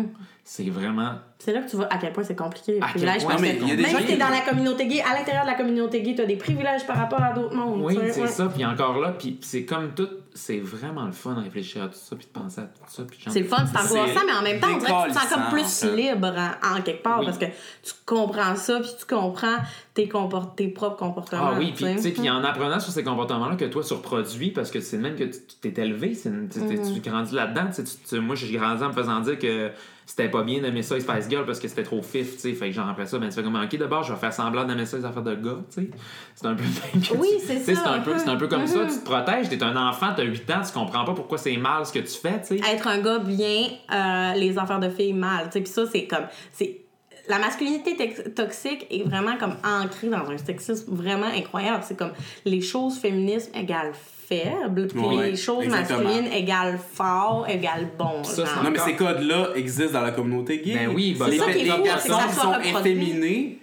Speaker 4: c'est vraiment.
Speaker 3: C'est là que tu vois à quel point c'est compliqué, les
Speaker 4: À
Speaker 3: privilèges.
Speaker 4: point
Speaker 3: parce que même si t'es dans la communauté gay, à l'intérieur de la communauté gay, t'as des privilèges par rapport à d'autres mondes.
Speaker 4: Oui, c'est
Speaker 3: ouais.
Speaker 4: ça, puis encore là, puis c'est comme tout, c'est vraiment le fun de réfléchir à tout ça, puis de penser à tout ça.
Speaker 3: C'est le fun, c'est angoissant, mais en même temps, on dirait que tu te sens comme plus libre en, en quelque part
Speaker 4: Oui.
Speaker 3: parce que tu comprends ça, puis tu comprends tes, comport- tes propres comportements.
Speaker 4: Ah oui, puis
Speaker 3: tu sais.
Speaker 4: puis en apprenant sur ces comportements-là que toi, tu reproduis, parce que c'est même que tu t'es élevé, une-
Speaker 3: Mm-hmm.
Speaker 4: tu grandis là-dedans. moi, j'ai grandi en me faisant dire que c'était pas bien d'aimer ça, les Spice Parce que c'était trop fif, tu sais. Fait que genre, après ça, ben, tu fais comme, ok, d'abord, je vais faire semblant d'aimer ça, les affaires de gars, tu sais. C'est un peu
Speaker 3: Oui, c'est ça,
Speaker 4: C'est un,
Speaker 3: un
Speaker 4: peu,
Speaker 3: peu.
Speaker 4: c'est un peu comme ça,
Speaker 3: Mhm.
Speaker 4: tu te protèges, t'es un enfant, t'as 8 ans, tu comprends pas pourquoi c'est mal ce que tu fais, tu sais.
Speaker 3: Être un gars bien, euh, les affaires de filles mal. tu sais. Puis ça, c'est comme. c'est La masculinité toxique est vraiment comme ancrée dans un sexisme vraiment incroyable. C'est comme les choses féministes égale faible, puis
Speaker 1: Ouais,
Speaker 3: les choses
Speaker 1: exactement.
Speaker 3: masculines égale fort, égale bon.
Speaker 4: Ça,
Speaker 3: genre.
Speaker 4: c'est
Speaker 1: Non, mais ces codes-là existent dans la communauté gay.
Speaker 4: Ben oui, bah,
Speaker 1: les,
Speaker 4: ça
Speaker 1: les
Speaker 3: fou, c'est que
Speaker 1: personnes
Speaker 3: ça
Speaker 1: sont efféminées,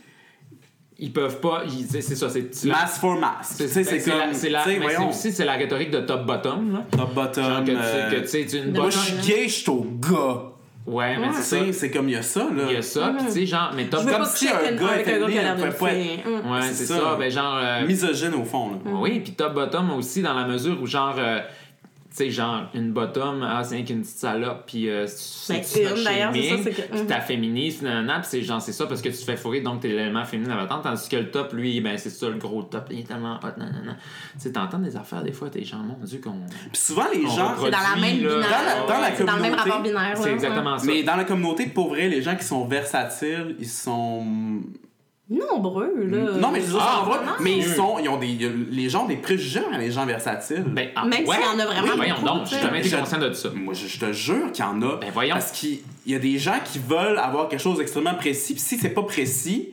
Speaker 4: Ils peuvent pas, c'est c'est ça, c'est.
Speaker 1: mass for mass. Tu sais, c'est
Speaker 4: ben,
Speaker 1: comme.
Speaker 4: la- c'est la, c'est aussi c'est la rhétorique de
Speaker 1: top bottom.
Speaker 4: que tu
Speaker 1: euh,
Speaker 4: sais, une
Speaker 1: Moi,
Speaker 4: bottom.
Speaker 1: je suis gay, je suis au gars.
Speaker 4: Ouais, mais
Speaker 1: Tu
Speaker 4: c'est ça.
Speaker 1: sais, c'est comme il y a ça, là.
Speaker 4: Il y a ça, pis tu sais, genre, mais
Speaker 3: veux
Speaker 1: Comme
Speaker 3: pas
Speaker 1: si un gars était né.
Speaker 3: Hum.
Speaker 4: Ouais,
Speaker 1: C'est
Speaker 4: c'est
Speaker 1: ça.
Speaker 4: ça. Ben, genre. euh,
Speaker 1: Misogyne au fond, là.
Speaker 4: Oui, puis top bottom aussi, dans la mesure où, genre. Tu sais, genre, une bottom, ah, c'est qu'une petite salope, puis euh, c'est
Speaker 3: Ben, d'ailleurs, c'est ça,
Speaker 4: slut-shaming,
Speaker 3: c'est que-
Speaker 4: puis
Speaker 3: mhm.
Speaker 4: t'afféminises, nanana, puis c'est genre, c'est ça parce que tu te fais fourrer, donc t'es l'élément féminin à patente, tandis que le top, lui, ben, c'est ça, le gros top, il est tellement hot, nanana. Tu sais, t'entends des affaires, des fois, t'es genre, mon Dieu, qu'on.
Speaker 1: Puis souvent, les gens.
Speaker 3: C'est dans la même
Speaker 4: là.
Speaker 3: binaire.
Speaker 1: Dans la- dans la
Speaker 3: c'est dans le même
Speaker 1: communauté,
Speaker 3: rapport binaire.
Speaker 4: C'est
Speaker 3: ouais,
Speaker 4: exactement ça.
Speaker 1: Mais dans la communauté, pour vrai, les gens qui sont versatiles, ils sont
Speaker 3: nombreux, là.
Speaker 1: Non, mais je dire,
Speaker 4: Ah, non.
Speaker 1: mais ils sont, ils ont des, les gens ont des préjugés les gens versatiles.
Speaker 4: Ben, ah,
Speaker 3: Même
Speaker 4: ouais.
Speaker 3: s'il y en a vraiment
Speaker 4: Oui, voyons donc, j'ai jamais été
Speaker 1: Je-
Speaker 4: conscient de ça.
Speaker 1: Moi, je, je te jure qu'il y en a.
Speaker 4: Ben, voyons.
Speaker 1: Parce qu'il il y a des gens qui veulent avoir quelque chose d'extrêmement précis, puis si c'est pas précis,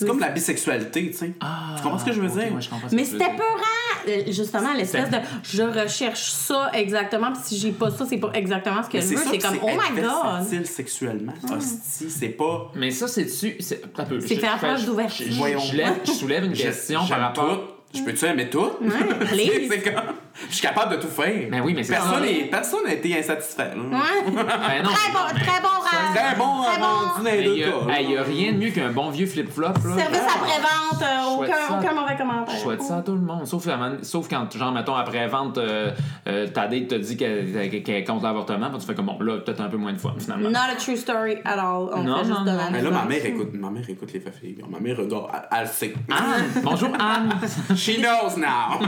Speaker 1: c'est comme la bisexualité, tu sais.
Speaker 4: Ah,
Speaker 1: tu comprends ce que je veux dire?
Speaker 4: ouais, je comprends ce
Speaker 3: Mais
Speaker 4: que tu veux
Speaker 3: c'était peurant, justement, l'espèce de je recherche ça exactement, puis si j'ai pas ça, c'est pas exactement ce que
Speaker 1: Mais
Speaker 3: je
Speaker 1: c'est
Speaker 3: veux. C'est comme,
Speaker 1: c'est
Speaker 3: oh my god!
Speaker 1: versatile sexuellement. Hostie, c'est pas.
Speaker 4: Mais ça, c'est-tu. C'est un peu-
Speaker 3: C'est
Speaker 4: je-
Speaker 3: faire preuve d'ouverture.
Speaker 4: je-
Speaker 1: Voyons.
Speaker 4: Je, lève- je soulève une question par rapport.
Speaker 1: tout. Je peux-tu aimer tout?
Speaker 3: Ouais, <laughs>
Speaker 1: c'est comme. Je suis capable de tout faire.
Speaker 4: Ben oui, mais c'est
Speaker 1: personne
Speaker 4: ça.
Speaker 1: est- Personne n'a été insatisfait. là.
Speaker 3: Ouais. <laughs>
Speaker 4: Ben non,
Speaker 3: Très bon, très bon rêve.
Speaker 1: Très bon rendu dans les deux
Speaker 4: il y, a-
Speaker 1: cas.
Speaker 4: rien de mieux qu'un bon vieux flip-flop. là.
Speaker 3: Service après-vente, euh, aucun, aucun mauvais commentaire.
Speaker 4: Je souhaite ça à tout le monde. Sauf, quand, genre, mettons, après-vente, euh, euh, ta date te dit qu'elle qu'elle est contre l'avortement, puis tu fais comme, bon, là, peut-être un peu moins de fun, finalement.
Speaker 3: Not a true story at all. On
Speaker 4: Non,
Speaker 3: fait juste
Speaker 4: non,
Speaker 3: de
Speaker 4: non.
Speaker 3: la
Speaker 1: Mais là, ma mère écoute, ma mère écoute les faits figures. Ma mère regarde, elle, elle sait.
Speaker 4: Anne! Bonjour, Anne! <laughs>
Speaker 1: She knows now.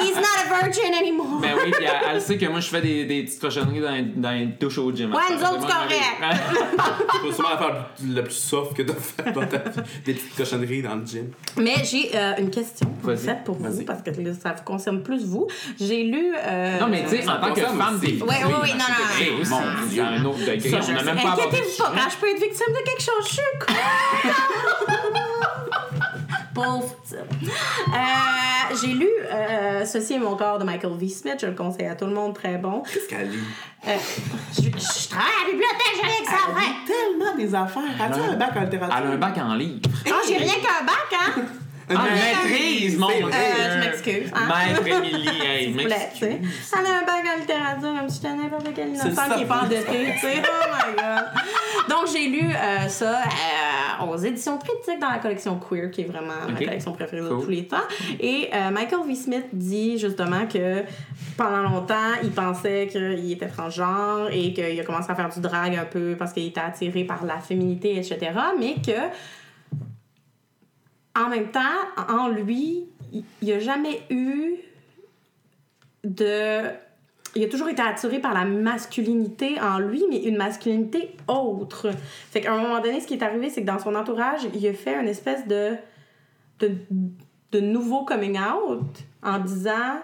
Speaker 3: He's not a virgin anymore.
Speaker 4: Ben oui, puis elle, elle sait que moi, je fais des, des petites cochonneries dans, dans les douches au gym.
Speaker 3: Ouais, nous autres, c'est correct.
Speaker 1: C'est sûrement l'affaire le plus soft que de faire dans ta vie. Des petites cochonneries dans le gym.
Speaker 3: Mais j'ai euh, une question fait, pour vous, parce que là, ça vous concerne plus vous. J'ai lu. euh,
Speaker 4: Non, mais tu sais, en tant que femme
Speaker 1: aussi.
Speaker 4: des.
Speaker 3: Ouais, ouais, ouais, non, non,
Speaker 4: Hey,
Speaker 3: non.
Speaker 4: mon Dieu, un autre degré.
Speaker 3: Ça,
Speaker 4: on
Speaker 3: je
Speaker 4: n'a même pas
Speaker 3: Inquiétez-vous pas, quand je peux être victime de quelque chose, je suis cool. <laughs> Pauvre. Euh, J'ai lu euh, Ceci est mon corps de Michael V. Smith, je le conseille à tout le monde, très bon.
Speaker 1: Qu'est-ce qu'elle lit?
Speaker 3: Euh, je, je travaille à la bibliothèque, j'ai rien que ça
Speaker 1: Elle lit tellement des affaires. As-tu un bac en littérature?
Speaker 4: Elle a un bac en livre.
Speaker 3: Ah, j'ai rien qu'un bac, hein? <laughs>
Speaker 4: Ah, maîtrise, mon Dieu!
Speaker 3: Euh, je m'excuse, hein.
Speaker 4: Maître Émilie, hey, <laughs>
Speaker 3: S'il vous plaît, tu sais.
Speaker 4: m'excuse.
Speaker 3: Elle a un bac en littérature, comme si j'étais n'importe quel
Speaker 1: C'est
Speaker 3: innocent
Speaker 1: ça.
Speaker 3: qui est pas endetté, tu sais. Oh my god. Donc, j'ai lu euh, ça euh, aux éditions Triptyque dans la collection Queer, qui est vraiment ma collection préférée de tous les temps. Et euh, Michael V. Smith dit justement que pendant longtemps, il pensait qu'il était transgenre et qu'il a commencé à faire du drag un peu parce qu'il était attiré par la féminité, etc. Mais que en même temps, en lui, il n'y a jamais eu de. Il a toujours été attiré par la masculinité en lui, mais une masculinité autre. Fait qu'à un moment donné, ce qui est arrivé, c'est que dans son entourage, il a fait une espèce de, de, de nouveau coming out en disant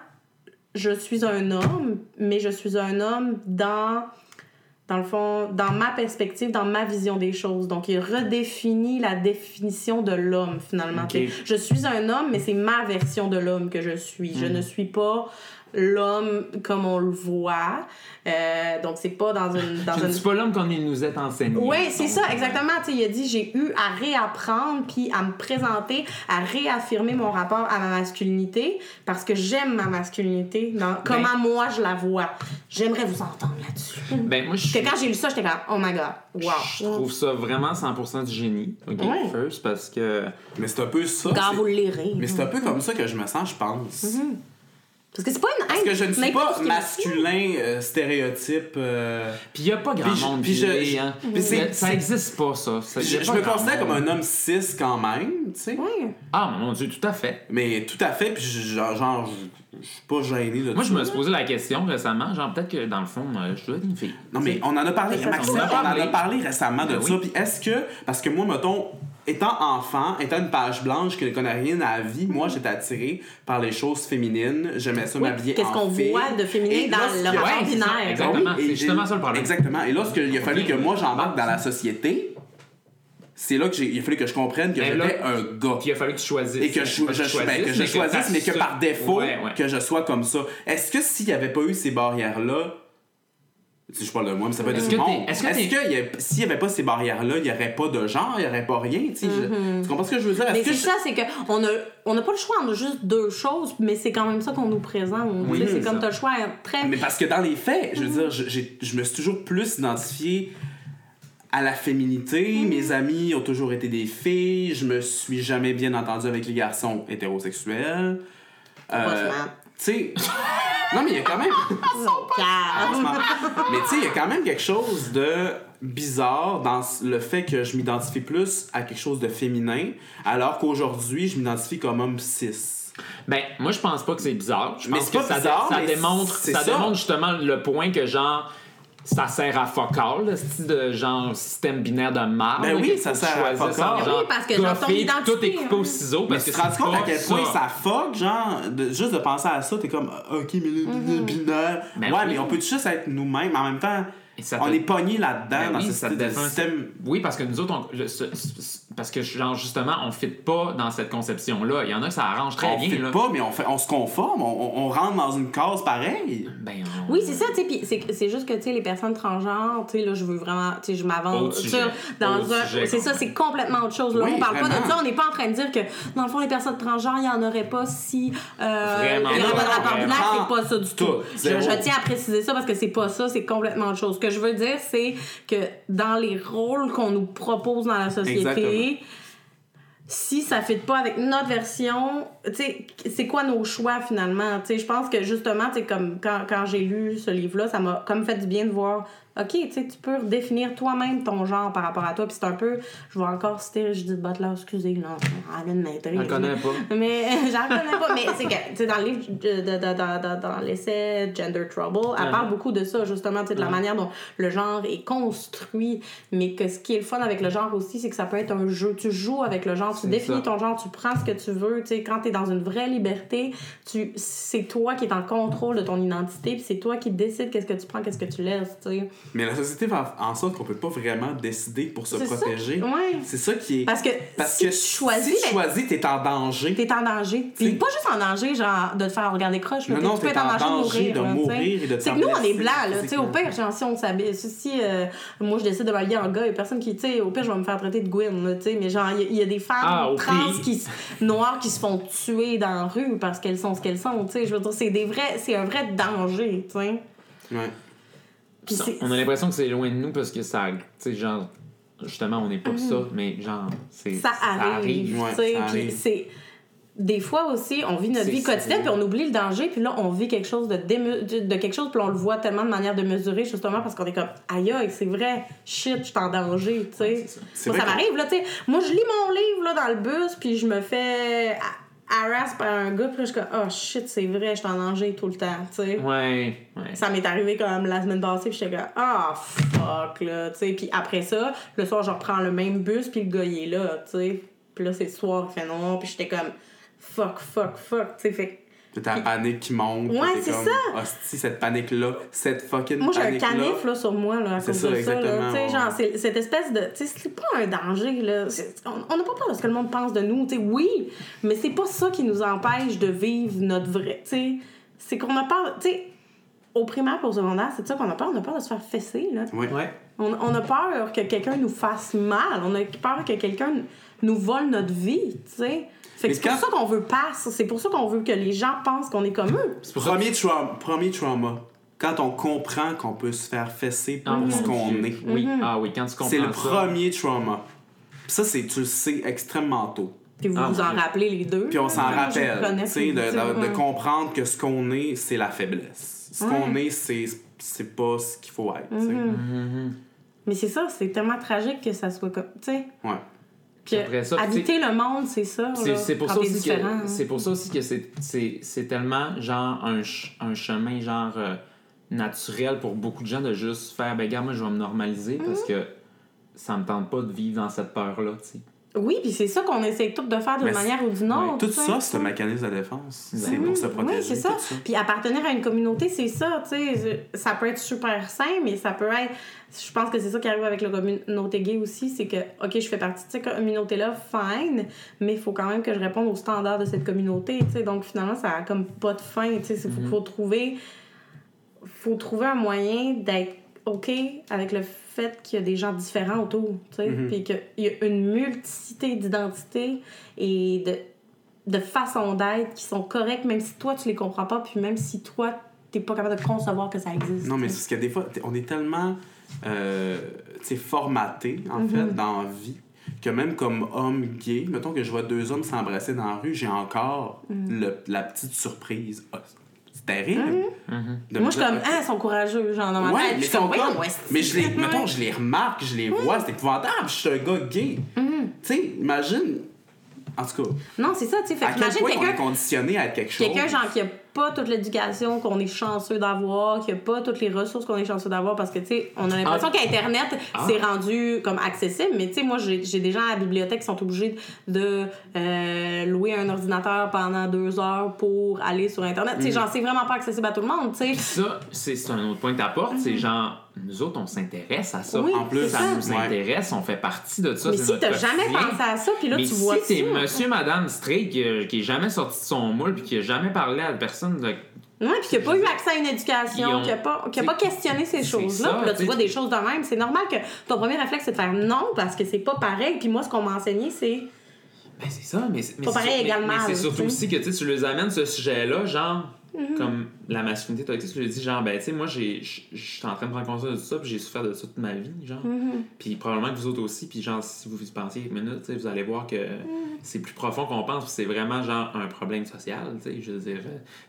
Speaker 3: Je suis un homme, mais je suis un homme dans dans le fond, dans ma perspective, dans ma vision des choses. Donc, il redéfinit la définition de l'homme, finalement. Je suis un homme, mais c'est ma version de l'homme que je suis.
Speaker 4: Hmm.
Speaker 3: Je ne suis pas l'homme comme on le voit. Euh, donc, c'est pas dans une... Dans <laughs>
Speaker 4: Je ne
Speaker 3: une...
Speaker 4: suis pas l'homme qu'on il nous est enseigné.
Speaker 3: Oui, c'est ça, exactement. Tu sais, il a dit j'ai eu à réapprendre puis à me présenter, à réaffirmer mon rapport à ma masculinité parce que j'aime ma masculinité, dans, comment moi je la vois. J'aimerais vous entendre là-dessus.
Speaker 4: Ben, moi, je
Speaker 3: Parce que quand j'ai lu ça, j'étais comme oh my god, wow.
Speaker 4: Je trouve ça vraiment 100% du génie, ok,
Speaker 3: Ouais.
Speaker 4: first, parce que...
Speaker 1: Mais c'est un peu ça.
Speaker 3: Quand vous le lirez.
Speaker 1: Mais c'est un peu comme ça que je me sens, je pense.
Speaker 3: Parce que c'est pas une
Speaker 1: Parce que je ne suis pas masculin, euh, stéréotype. euh,
Speaker 4: Puis il n'y a pas grand
Speaker 1: Puis
Speaker 4: monde
Speaker 1: puis je-
Speaker 4: gay,
Speaker 1: je-
Speaker 4: hein.
Speaker 1: puis
Speaker 4: ça
Speaker 1: c'est-
Speaker 4: existe pas, ça.
Speaker 1: Je, me considère
Speaker 4: monde.
Speaker 1: comme un homme cis quand même, tu sais.
Speaker 3: Ouais.
Speaker 4: Ah, mon Dieu, tout à fait.
Speaker 1: Mais tout à fait, puis je- genre, genre, je, suis pas gêné de
Speaker 4: Moi, je me suis posé la question récemment, genre, peut-être que dans le fond, euh, je dois être une fille.
Speaker 1: Non, mais on en a parlé, Maxime,
Speaker 4: on en a
Speaker 1: on en
Speaker 4: parlé.
Speaker 1: a parlé récemment de
Speaker 4: Ben
Speaker 1: ça.
Speaker 4: oui.
Speaker 1: Puis est-ce que, parce que moi, mettons, étant enfant, étant une page blanche qui ne connaît rien à la vie, moi, j'étais attiré par les choses féminines. J'aimais ça
Speaker 3: Oui,
Speaker 1: m'habiller
Speaker 3: qu'est-ce
Speaker 1: en
Speaker 3: qu'on voit de féminin dans le rapport
Speaker 4: Ouais,
Speaker 3: binaire.
Speaker 4: exactement.
Speaker 1: Ah oui,
Speaker 4: c'est
Speaker 1: et
Speaker 4: justement ça le problème.
Speaker 1: Exactement. Et lorsqu'il a fallu que moi, j'embarque dans la société, c'est là que j'ai, il a fallu que je comprenne que
Speaker 4: Mais
Speaker 1: j'étais un gars.
Speaker 4: Puis il a fallu que tu choisisses.
Speaker 1: Et que je,
Speaker 4: tu
Speaker 1: ben, que je choisisse, mais que par défaut,
Speaker 4: Ouais, ouais.
Speaker 1: que je sois comme ça. Est-ce que s'il n'y avait pas eu ces barrières-là, si je parle de moi, mais ça peut être du monde.
Speaker 4: est-ce que
Speaker 1: s'il n'y avait pas ces barrières-là, il n'y aurait pas de genre, il n'y aurait pas rien, tu sais. je- Tu comprends ce que je veux dire?
Speaker 3: Mm-hmm. Mais c'est ça, c'est qu'on a, on n'a pas le choix entre juste deux choses, mais c'est quand même ça qu'on nous présente.
Speaker 4: Oui,
Speaker 3: c'est comme
Speaker 4: ça.
Speaker 3: tu as le choix très.
Speaker 1: Mais parce que dans les faits, je veux
Speaker 3: Mm-hmm.
Speaker 1: dire, je, je me suis toujours plus identifié à la féminité.
Speaker 3: Mm-hmm.
Speaker 1: Mes amis ont toujours été des filles. Je me suis jamais bien entendu avec les garçons hétérosexuels. Euh,
Speaker 3: Franchement.
Speaker 1: tu sais. Non, mais il y a quand même. <laughs>
Speaker 3: Calme.
Speaker 1: mais tu sais, il y a quand même quelque chose de bizarre dans le fait que je m'identifie plus à quelque chose de féminin, alors qu'aujourd'hui, je m'identifie comme homme cis.
Speaker 4: Ben, moi, je pense pas que c'est bizarre. Je
Speaker 1: Mais
Speaker 4: pense
Speaker 1: c'est
Speaker 4: que
Speaker 1: pas
Speaker 4: ça,
Speaker 1: bizarre,
Speaker 4: ça
Speaker 1: mais
Speaker 4: démontre, ça. démontre justement le point que, genre, ça sert à fuck all, le style de genre système binaire de marde.
Speaker 1: Ben oui, ça sert
Speaker 4: tu
Speaker 1: à
Speaker 4: genre,
Speaker 3: Oui, parce que genre, ton
Speaker 4: coffee,
Speaker 3: identité,
Speaker 4: Tout est coupé
Speaker 3: hein.
Speaker 4: au ciseau
Speaker 1: Mais
Speaker 4: parce
Speaker 1: tu
Speaker 4: que
Speaker 1: te rends
Speaker 4: c'est
Speaker 1: compte à quel point
Speaker 4: ça.
Speaker 1: fuck, genre, de- juste de penser à ça, t'es comme, ah, ok, mais le
Speaker 3: Mhm.
Speaker 1: binaire.
Speaker 4: Ben
Speaker 1: ouais,
Speaker 4: oui.
Speaker 1: mais on peut juste être nous-mêmes, en même temps, on est pogné là-dedans,
Speaker 4: Ben
Speaker 1: dans
Speaker 4: oui,
Speaker 1: ce
Speaker 4: ça te
Speaker 1: système.
Speaker 4: Oui, parce que nous autres, on- le- ce- ce- parce que genre justement, on fit pas dans cette conception-là. Il y en a que ça arrange très
Speaker 1: on
Speaker 4: bien.
Speaker 1: fait
Speaker 4: là.
Speaker 1: pas, mais on, fait, on se conforme, on, on- on rentre dans une case pareille.
Speaker 4: Ben, on-
Speaker 3: Oui, c'est ça, tu sais, puis c'est c'est juste que, tu sais, les personnes transgenres, tu sais, là, je veux vraiment, tu sais, je m'avance
Speaker 4: Autre sujet.
Speaker 3: sur, dans
Speaker 4: Autre
Speaker 3: un,
Speaker 4: sujet,
Speaker 3: c'est ça, c'est complètement autre chose, là,
Speaker 1: Oui,
Speaker 3: on parle pas de ça, on n'est pas en train de dire que, dans le fond, les personnes transgenres, il y en aurait pas si, euh,
Speaker 4: Vraiment
Speaker 3: il y aurait
Speaker 1: pas,
Speaker 3: de rapport binaire, c'est pas ça du tout.
Speaker 1: Tout,
Speaker 3: Je, tiens à préciser ça parce que c'est pas ça, c'est complètement autre chose. Ce que je veux dire, c'est que dans les rôles qu'on nous propose dans la société,
Speaker 1: Exactement.
Speaker 3: Si ça ne fit pas avec notre version, c'est quoi nos choix finalement? Je pense que justement, comme quand, quand j'ai lu ce livre-là, ça m'a comme fait du bien de voir, OK, tu sais, tu peux redéfinir toi-même ton genre par rapport à toi. Puis c'est un peu, je vais encore citer Judith Butler, excusez, non, elle vient de
Speaker 4: Je la connais pas. <laughs>
Speaker 3: mais <laughs> j'en connais pas. Mais c'est que, tu sais, dans le livre, de, dans l'essai Gender Trouble, elle parle beaucoup de ça, justement, tu sais, de la manière dont le genre est construit. Mais que ce qui est le fun avec le genre aussi, c'est que ça peut être un jeu. Tu joues avec le genre, tu définis ton genre, tu prends ce que tu veux. Tu sais, quand tu es dans une vraie liberté, tu, c'est toi qui es en contrôle de ton identité, puis c'est toi qui décides qu'est-ce que tu prends, qu'est-ce que tu laisses, tu sais.
Speaker 1: Mais la société fait en sorte qu'on peut pas vraiment décider pour se
Speaker 3: C'est ça.
Speaker 1: protéger.
Speaker 3: Ouais.
Speaker 1: C'est ça qui est.
Speaker 3: Parce que
Speaker 1: Parce
Speaker 3: si
Speaker 1: que
Speaker 3: tu choisis,
Speaker 1: si tu choisis, t'es en danger.
Speaker 3: T'es en danger. Puis pas juste en danger, genre, de te faire regarder croche. là.
Speaker 1: Non, non,
Speaker 3: tu peux être en danger de mourir.
Speaker 1: de
Speaker 3: là,
Speaker 1: mourir et de te
Speaker 3: C'est que
Speaker 1: faire
Speaker 3: nous, on est blancs, là. Tu sais, au pire, genre, si on s'habille. Si, si, euh, moi, je décide de m'habiller en gars, il y a personne qui. Tu sais, au pire, je vais me faire traiter de Gwen, là. Tu sais, mais genre, il y a- il y, a des femmes
Speaker 4: Ah,
Speaker 3: trans qui, noires qui se font tuer dans la rue parce qu'elles sont ce qu'elles sont. Tu sais, je veux dire, c'est des vrais. C'est un vrai danger, tu sais.
Speaker 1: Ouais.
Speaker 4: On a l'impression que c'est loin de nous parce que ça. Tu sais, genre. Justement, on n'est pas ça, mais genre. c'est
Speaker 3: ça arrive.
Speaker 1: Ouais,
Speaker 3: tu sais,
Speaker 1: ça
Speaker 3: puis
Speaker 1: arrive.
Speaker 3: c'est des fois aussi on vit notre vie quotidienne puis on oublie le danger puis là on vit quelque chose de déme- de quelque chose puis on le voit tellement de manière de mesurer justement parce qu'on est comme aïe aïe c'est vrai shit je suis en danger tu sais
Speaker 4: ça.
Speaker 3: Ça m'arrive là tu sais moi je lis mon livre là dans le bus puis je me fais ha- harass par un gars puis là je suis comme oh shit c'est vrai je suis en danger tout le temps tu sais
Speaker 4: Ouais, ouais.
Speaker 3: ça m'est arrivé comme la semaine passée, puis j'étais comme ah fuck là, tu sais. Puis après ça, le soir, je reprends le même bus, puis le gars il est là, tu sais. Puis là, c'est le soir, il fait noir, puis j'étais comme fuck, fuck, fuck, tu sais. Fait
Speaker 1: T'as la panique qui monte.
Speaker 3: Ouais, c'est
Speaker 1: comme,
Speaker 3: ça.
Speaker 1: Hostie, cette panique-là, cette fucking
Speaker 3: moi, j'ai un canif là, sur moi là, à cause
Speaker 1: ça,
Speaker 3: de ça. Là,
Speaker 1: exactement,
Speaker 3: tu sais,
Speaker 1: ouais.
Speaker 3: genre, c'est cette espèce de. Tu sais, c'est pas un danger, là. C'est- On on n'a pas peur de ce que le monde pense de nous, tu sais. Oui, mais c'est pas ça qui nous empêche de vivre notre vrai. Tu sais, c'est qu'on a peur. Tu sais, au primaire et au secondaire, c'est ça qu'on a peur. On a peur de se faire fesser, là.
Speaker 1: Ouais.
Speaker 4: Ouais.
Speaker 3: On, on a peur que quelqu'un nous fasse mal. On a peur que quelqu'un nous vole notre vie, tu sais. Fait que
Speaker 1: Mais
Speaker 3: c'est pour
Speaker 1: quand-
Speaker 3: ça qu'on veut passe. C'est pour ça qu'on veut que les gens pensent qu'on est comme eux.
Speaker 4: Ça
Speaker 1: Premier, trauma, premier trauma. Quand on comprend qu'on peut se faire fesser pour
Speaker 4: Ah,
Speaker 1: ce qu'on est.
Speaker 4: Oui,
Speaker 3: Mhm.
Speaker 4: ah oui, quand tu comprends
Speaker 1: C'est le
Speaker 4: ça.
Speaker 1: premier trauma. Puis ça, c'est, tu le sais extrêmement tôt.
Speaker 3: Puis vous
Speaker 4: Ah,
Speaker 3: vous en
Speaker 4: oui.
Speaker 3: rappelez les deux.
Speaker 1: Puis on s'en rappelle,
Speaker 3: connais
Speaker 1: tu sais,
Speaker 3: plus,
Speaker 1: de, de- de comprendre que ce qu'on est, c'est la faiblesse. Ce qu'on est, c'est, c'est pas ce qu'il faut être. sais.
Speaker 4: Mhm.
Speaker 3: Mais c'est ça, c'est tellement tragique que ça soit comme. Tu sais.
Speaker 1: Ouais.
Speaker 3: Puis
Speaker 4: Après ça,
Speaker 3: habiter le monde, c'est ça.
Speaker 4: C'est pour, ça aussi que c'est pour ça aussi que c'est- c'est c'est tellement genre un, ch- un chemin genre euh, naturel pour beaucoup de gens de juste faire ben gars moi je vais me normaliser
Speaker 3: Mhm.
Speaker 4: parce que ça me tente pas de vivre dans cette peur là tu sais.
Speaker 3: Oui, puis c'est ça qu'on essaie tout de faire d'une manière ou d'une autre.
Speaker 1: Tout ça, c'est un mécanisme de défense. C'est
Speaker 4: Mhm.
Speaker 1: pour se protéger.
Speaker 3: Oui, c'est ça. Puis appartenir à une communauté, c'est ça, tu sais. Ça peut être super sain, mais ça peut être. Je pense que c'est ça qui arrive avec la communauté gay aussi, c'est que, OK, je fais partie de cette communauté-là, fine, mais il faut quand même que je réponde aux standards de cette communauté, tu sais. Donc finalement, ça a comme pas de fin. Il faut, faut trouver. faut trouver un moyen d'être OK avec le fait qu'il y a des gens différents autour, tu sais.
Speaker 1: Mhm.
Speaker 3: Puis qu'il y a une multiplicité d'identités et de de façons d'être qui sont correctes, même si toi, tu les comprends pas, puis même si toi, t'es pas capable de concevoir que ça existe.
Speaker 1: Non, mais c'est parce que des fois, on est tellement euh, tu sais, formaté, en fait, dans la vie, que même comme homme gay, mettons que je vois deux hommes s'embrasser dans la rue, j'ai encore le- la petite surprise. C'est terrible.
Speaker 3: Moi, je suis comme, ah, ils sont courageux, genre, dans ma
Speaker 1: Ouais,
Speaker 3: tête.
Speaker 1: mais
Speaker 3: comme,
Speaker 1: comme.
Speaker 3: ouais,
Speaker 1: Mais je les, mettons, je les remarque, je les vois, c'est épouvantable, je suis un gars gay. Tu sais, imagine, En tout cas,
Speaker 3: Non, c'est ça, tu sais. Fait
Speaker 1: est
Speaker 3: quelqu'un
Speaker 1: conditionné à être quelque chose.
Speaker 3: Quelqu'un, genre, qui a pas toute l'éducation qu'on est chanceux d'avoir, qui a pas toutes les ressources qu'on est chanceux d'avoir, parce que, tu sais, on a l'impression
Speaker 4: Ah.
Speaker 3: qu'Internet,
Speaker 4: Ah.
Speaker 3: c'est rendu comme accessible, mais tu sais, moi, j'ai j'ai des gens à la bibliothèque qui sont obligés de euh, louer un ordinateur pendant deux heures pour aller sur Internet.
Speaker 4: Mm.
Speaker 3: Tu sais, genre, c'est vraiment pas accessible à tout le monde, tu sais.
Speaker 4: Ça, c'est c'est un autre point que t'apportes, c'est genre, nous autres, on s'intéresse à ça.
Speaker 3: Oui,
Speaker 1: En plus,
Speaker 4: ça nous.
Speaker 1: Ouais.
Speaker 4: intéresse, on fait partie de ça.
Speaker 3: Mais si t'as jamais pensé à ça, puis là,
Speaker 4: Mais
Speaker 3: tu
Speaker 4: si
Speaker 3: vois
Speaker 4: t'es
Speaker 3: ça.
Speaker 4: monsieur, madame straight qui, euh, qui est jamais sorti de son moule puis qui a jamais parlé à personne
Speaker 3: Ouais, puis qui a pas eu accès à une éducation, qui a pas, a pas questionné ces choses-là. Puis là, tu vois des choses de même. C'est normal que ton premier réflexe, c'est de faire non, parce que c'est pas pareil. Puis moi, ce qu'on m'a enseigné, c'est.
Speaker 4: Ben c'est ça, mais c'est
Speaker 3: Pas
Speaker 4: c'est
Speaker 3: pareil
Speaker 4: sur-
Speaker 3: égal
Speaker 4: mais- mais
Speaker 3: mal,
Speaker 4: c'est surtout aussi que tu les amènes ce sujet-là, genre,
Speaker 3: Mhm.
Speaker 4: comme la masculinité toxique, lui dis, genre, ben tu sais, moi, j'ai- je je suis en train de prendre conscience de tout ça, puis j'ai souffert de ça toute ma vie, genre.
Speaker 3: Mhm.
Speaker 4: Puis probablement que vous autres aussi, puis genre, si vous y pensiez une minute, tu sais, vous allez voir que c'est plus profond qu'on pense, c'est vraiment genre un problème social, tu sais, je veux dire,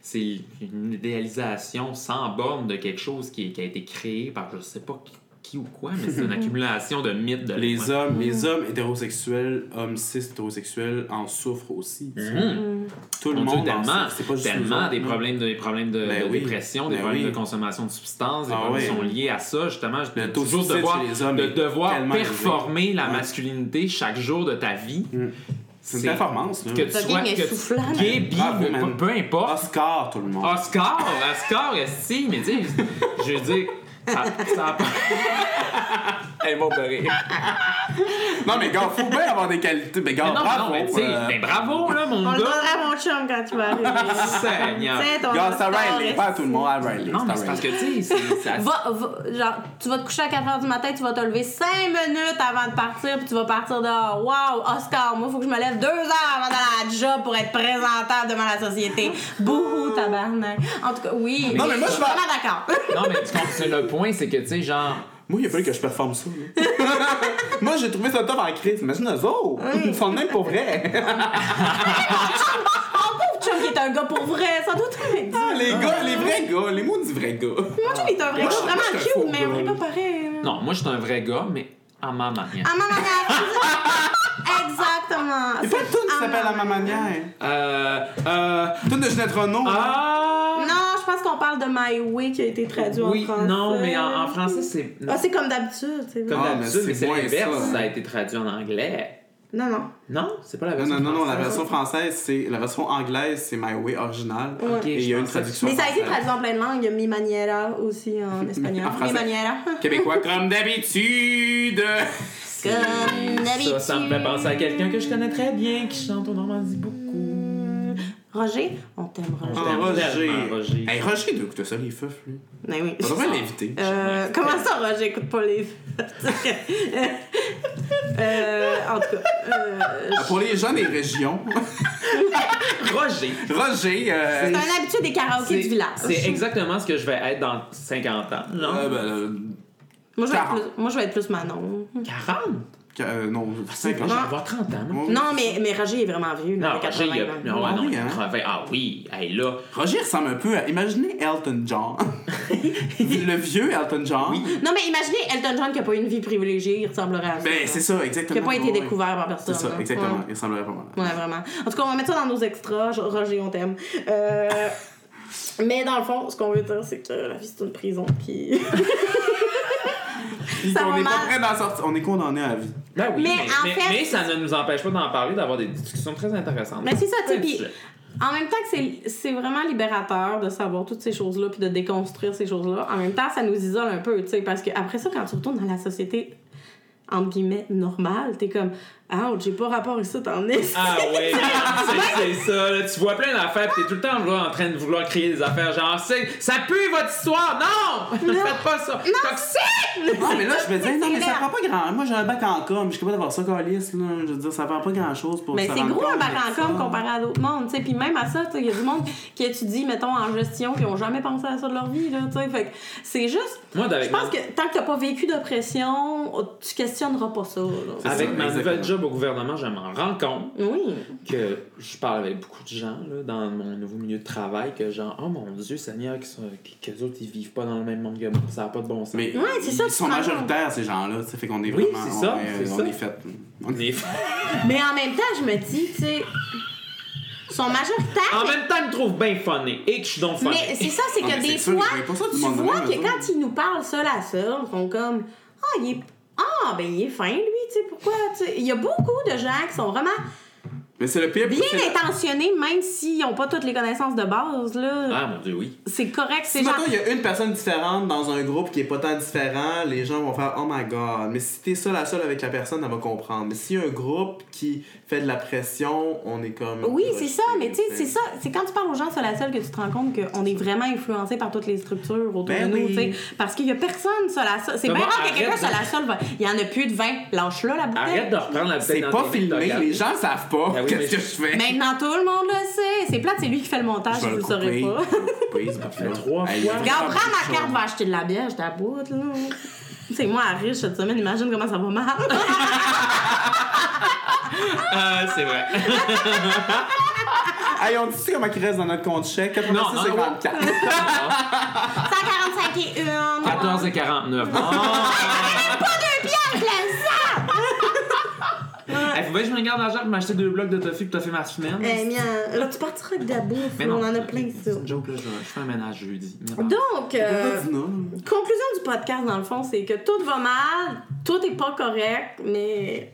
Speaker 4: c'est une idéalisation sans borne de quelque chose qui, qui a été créé par je sais pas qui, qui ou quoi, mais c'est une <laughs> accumulation de mythes de
Speaker 1: Les hommes,
Speaker 3: Mm.
Speaker 1: les hommes hétérosexuels, hommes cis hétérosexuels en souffrent aussi.
Speaker 4: Mhm.
Speaker 1: Tout le monde en
Speaker 4: tellement,
Speaker 1: souffre. C'est pas juste nous
Speaker 4: tellement des problèmes de, des problèmes de,
Speaker 1: Ben
Speaker 4: de
Speaker 1: oui.
Speaker 4: dépression, des
Speaker 1: Ben
Speaker 4: problèmes
Speaker 1: oui.
Speaker 4: de consommation de substances, des
Speaker 1: Ah
Speaker 4: problèmes qui sont liés à ça, justement.
Speaker 1: Le
Speaker 4: toujours devoir,
Speaker 1: chez les hommes
Speaker 4: de devoir performer la
Speaker 1: Ouais.
Speaker 4: masculinité chaque jour de ta vie.
Speaker 1: C'est une performance, là.
Speaker 4: Que tu
Speaker 3: Ça
Speaker 4: sois
Speaker 3: devient
Speaker 4: que tu-
Speaker 3: essoufflant.
Speaker 4: gay, bi, peu, importe.
Speaker 1: Oscar, tout le monde.
Speaker 4: Oscar, Oscar, si, mais tu je veux dire, ça, ça. <laughs> Elle rire.
Speaker 1: Non, mais gars, faut bien avoir des qualités. Mais gars,
Speaker 4: Mais non,
Speaker 1: bravo.
Speaker 4: non, mais
Speaker 1: euh,
Speaker 4: mais bravo, là, mon
Speaker 3: On le
Speaker 4: gars.
Speaker 3: donnera à mon chum quand tu vas arriver.
Speaker 4: Seigneur.
Speaker 1: Gars, c'est Riley, pas à tout le monde, à Riley.
Speaker 4: Non, mais
Speaker 1: à
Speaker 4: c'est parce que, tu sais,
Speaker 3: genre, tu vas te coucher à 4 h du matin, tu vas te lever 5 minutes avant de partir, puis tu vas partir dehors. Wow, Oscar, moi, faut que je me lève 2 heures avant d'aller à la job pour être présentable devant la société. Bouhou, tabarnak. En tout cas, oui.
Speaker 1: Non, mais moi, je
Speaker 3: suis vraiment d'accord.
Speaker 4: Non, mais tu comprends, c'est le point, c'est que, tu sais, genre.
Speaker 1: Moi, il a fallu que je performe ça. <laughs> Moi, j'ai trouvé ça top en crise. Imagine eux autres. Ils sont de même pour vrai.
Speaker 3: Mon pauvre qui est un gars pour vrai, ça doit être.
Speaker 1: Ah, les gars, les vrais gars, les mots du vrai gars.
Speaker 3: Mon chum est un vrai
Speaker 1: Moi,
Speaker 3: gars,
Speaker 1: je-
Speaker 3: vraiment
Speaker 1: moi, je suis un
Speaker 3: cute, mais vrai
Speaker 1: gars,
Speaker 3: gars pareil.
Speaker 4: Non, moi, je suis un vrai gars, mais à ma manière.
Speaker 3: À ma manière. Exactement.
Speaker 1: Il y a pas de tune qui s'appelle à ma manière.
Speaker 4: Euh. Euh.
Speaker 1: Tune de Ginette Renault.
Speaker 4: Ah!
Speaker 3: Je pense qu'on parle de My Way qui a été traduit
Speaker 4: Oui,
Speaker 3: en français.
Speaker 4: non, mais en, en français, c'est.
Speaker 3: Ah, c'est comme d'habitude, c'est.
Speaker 4: Comme
Speaker 1: Ah, mais
Speaker 4: d'habitude, mais
Speaker 1: c'est
Speaker 4: l'inverse.
Speaker 1: ça.
Speaker 4: Ça a été traduit en anglais.
Speaker 3: Non, non.
Speaker 4: Non, c'est pas la version
Speaker 1: non, non, non, la
Speaker 4: française.
Speaker 1: version française, c'est. La version anglaise, c'est My Way original.
Speaker 3: Ouais.
Speaker 4: Ok,
Speaker 1: Et il y a une traduction.
Speaker 3: Mais ça a été traduit en plein de langues. Il y a Mi Maniera aussi en <laughs> espagnol.
Speaker 1: En
Speaker 3: Mi. Maniera. <laughs>
Speaker 1: Québécois, comme d'habitude.
Speaker 3: Comme <laughs> d'habitude.
Speaker 4: Ça, ça me fait penser à quelqu'un que je connais très bien qui chante au Normandie beaucoup.
Speaker 3: Roger, on t'aime, Roger.
Speaker 1: Ah, Roger.
Speaker 4: Roger.
Speaker 1: Hey, Roger, il doit écouter ça, les feufs, lui.
Speaker 3: Mais oui.
Speaker 1: On devrait l'inviter.
Speaker 3: Euh, comment ça, Roger, écoute pas les. <laughs> euh, en tout cas. euh,
Speaker 1: Ah, Pour les gens des régions, <laughs>
Speaker 4: Roger.
Speaker 1: Roger. euh,
Speaker 3: c'est un habitué des karaokés du village.
Speaker 4: c'est exactement ce que je vais être dans 50 ans.
Speaker 1: Euh, ben, euh,
Speaker 3: Moi, je vais être
Speaker 1: 40.
Speaker 3: plus, moi, je vais être plus Manon.
Speaker 4: 40?
Speaker 1: Euh, non,
Speaker 4: Je
Speaker 1: 50.
Speaker 4: vais avoir 30 ans.
Speaker 3: Non, mais, mais Roger est vraiment vieux.
Speaker 4: Non, Roger, il a.
Speaker 3: 80 ans.
Speaker 4: Non,
Speaker 1: Ah
Speaker 4: non,
Speaker 1: oui, hein?
Speaker 4: 80. Ah oui, hey, là.
Speaker 1: Roger ressemble un peu à. Imaginez Elton John. <laughs> le vieux Elton John.
Speaker 3: Non, mais imaginez Elton John qui n'a pas eu une vie privilégiée, il ressemblerait à ça.
Speaker 1: Ben, c'est ça, exactement.
Speaker 3: Qui n'a pas été
Speaker 1: Ouais,
Speaker 3: découvert par personne.
Speaker 1: C'est ça, exactement.
Speaker 3: Ouais.
Speaker 1: Il ressemblerait pas mal.
Speaker 3: Ouais, vraiment. En tout cas, on va mettre ça dans nos extras. Roger, on t'aime. Euh, <laughs> mais dans le fond, ce qu'on veut dire, c'est que la vie, c'est une prison. Puis. <laughs> Ça
Speaker 1: on n'est pas prêt d'en sortir. On est condamné à la vie.
Speaker 4: Ben oui,
Speaker 3: Mais
Speaker 4: mais,
Speaker 3: en
Speaker 4: mais-
Speaker 3: fait-
Speaker 4: mais ça ne nous empêche pas d'en parler, d'avoir des discussions très intéressantes.
Speaker 3: Mais c'est ça, tu sais. En même temps que c'est- c'est vraiment libérateur de savoir toutes ces choses-là puis de déconstruire ces choses-là, en même temps, ça nous isole un peu, tu sais. Parce que après ça, quand tu retournes dans la société entre guillemets normale, t'es comme ouch, j'ai pas rapport avec ça, t'en es.
Speaker 4: Ah ouais, <laughs> c'est c'est ça. Là, tu vois plein d'affaires, pis t'es tout le temps là, en train de vouloir créer des affaires genre c'est- ça pue votre histoire. Non, ne <laughs> faites pas ça. Toxique.
Speaker 1: Non, mais là, je me disais, non, mais ça prend pas grand. Moi, j'ai un bac en com, je suis capable d'avoir ça, Calis, là. Je veux dire, ça prend pas grand chose pour
Speaker 3: Mais c'est gros un bac en com comparé à d'autres mondes, tu sais. Puis même à ça, tu sais, il y a du monde qui étudie, mettons, en gestion, qui ont jamais pensé à ça de leur vie, là, tu sais. Fait que c'est juste.
Speaker 4: Moi,
Speaker 3: Je pense que tant que t'as pas vécu d'oppression, tu questionneras pas ça, là.
Speaker 4: Avec ma nouvelle job au gouvernement, je m'en rends compte
Speaker 3: Oui.
Speaker 4: que je parle avec beaucoup de gens là, dans mon nouveau milieu de travail que genre, oh mon Dieu, Seigneur, que, que, les autres ils vivent pas dans le même monde que moi, ça n'a pas de bon sens.
Speaker 1: Mais
Speaker 3: Ouais, c'est ça,
Speaker 1: ils sont majoritaires, ces gens-là. Ça fait qu'on est
Speaker 4: Oui,
Speaker 1: vraiment.
Speaker 4: c'est ça,
Speaker 1: on est- on
Speaker 4: ça.
Speaker 1: est fait. On est <laughs>
Speaker 3: Mais en même temps, je me dis, tu sais, ils sont majoritaires.
Speaker 4: en même temps, ils me trouvent bien funny et que je suis donc funny.
Speaker 3: Mais c'est ça, c'est que des fois,
Speaker 1: ils ça
Speaker 3: tu vois que quand ils nous parlent seul à seul, ils sont comme Ah, il est. Ah, ben il est fin, lui, tu sais, pourquoi, tu. Il y a beaucoup de gens qui sont vraiment
Speaker 1: Mais c'est le pire.
Speaker 3: bien intentionnés, même s'ils n'ont pas toutes les connaissances de base, là.
Speaker 4: Ah mon Dieu, oui.
Speaker 3: C'est correct, c'est
Speaker 1: Si
Speaker 3: genre.
Speaker 1: maintenant il y a une personne différente dans un groupe qui est pas tant différent, les gens vont faire Oh my god. Mais si t'es seul à seul avec la personne, elle va comprendre. Mais s'il y a un groupe qui fait de la pression, on est comme.
Speaker 3: Oui, c'est ça, mais tu sais, c'est ça. C'est quand tu parles aux gens seul à seul que tu te rends compte qu'on est vraiment influencé par toutes les structures autour
Speaker 1: Ben
Speaker 3: de nous,
Speaker 1: oui.
Speaker 3: tu sais. Parce qu'il y a personne seul à seul. C'est bien rare que quelqu'un seul à seul va. Il y en a plus de 20. Lâche-là, la bouteille.
Speaker 4: Arrête de reprendre la bouteille
Speaker 1: C'est pas filmé, les gens savent pas
Speaker 4: Ben oui,
Speaker 1: qu'est-ce que je fais?
Speaker 3: Maintenant, tout le monde le sait. C'est plate, c'est lui qui fait le montage,
Speaker 1: Je vais
Speaker 3: vous
Speaker 1: le
Speaker 3: le saurez pas.
Speaker 1: Je vais le
Speaker 4: trois fois.
Speaker 3: Regarde,
Speaker 1: vraiment
Speaker 3: prends ma carte, va acheter de la bière, je t'aboute, là. C'est moi à riche cette semaine, imagine comment ça va mal. <laughs>
Speaker 4: Ah, c'est vrai. <laughs>
Speaker 1: Hey, on dit comment il reste dans notre compte chèque? 86
Speaker 4: Non, non,
Speaker 1: 54.
Speaker 3: 145 et une.
Speaker 4: 14 et 49. Oh!
Speaker 3: Pas deux pièces, là,
Speaker 4: faut bien que je me garde l'argent pour m'acheter deux blocs de toffee pour toffer ma semaine.
Speaker 3: Eh bien, là, tu partiras avec de la bouffe,
Speaker 4: Mais
Speaker 3: là,
Speaker 4: non,
Speaker 3: on en a plein
Speaker 4: C'est
Speaker 3: ça.
Speaker 4: une joke, là. Je, je fais un ménage jeudi.
Speaker 3: Donc, euh, conclusion du podcast, dans le fond, c'est que tout va mal, tout est pas correct, mais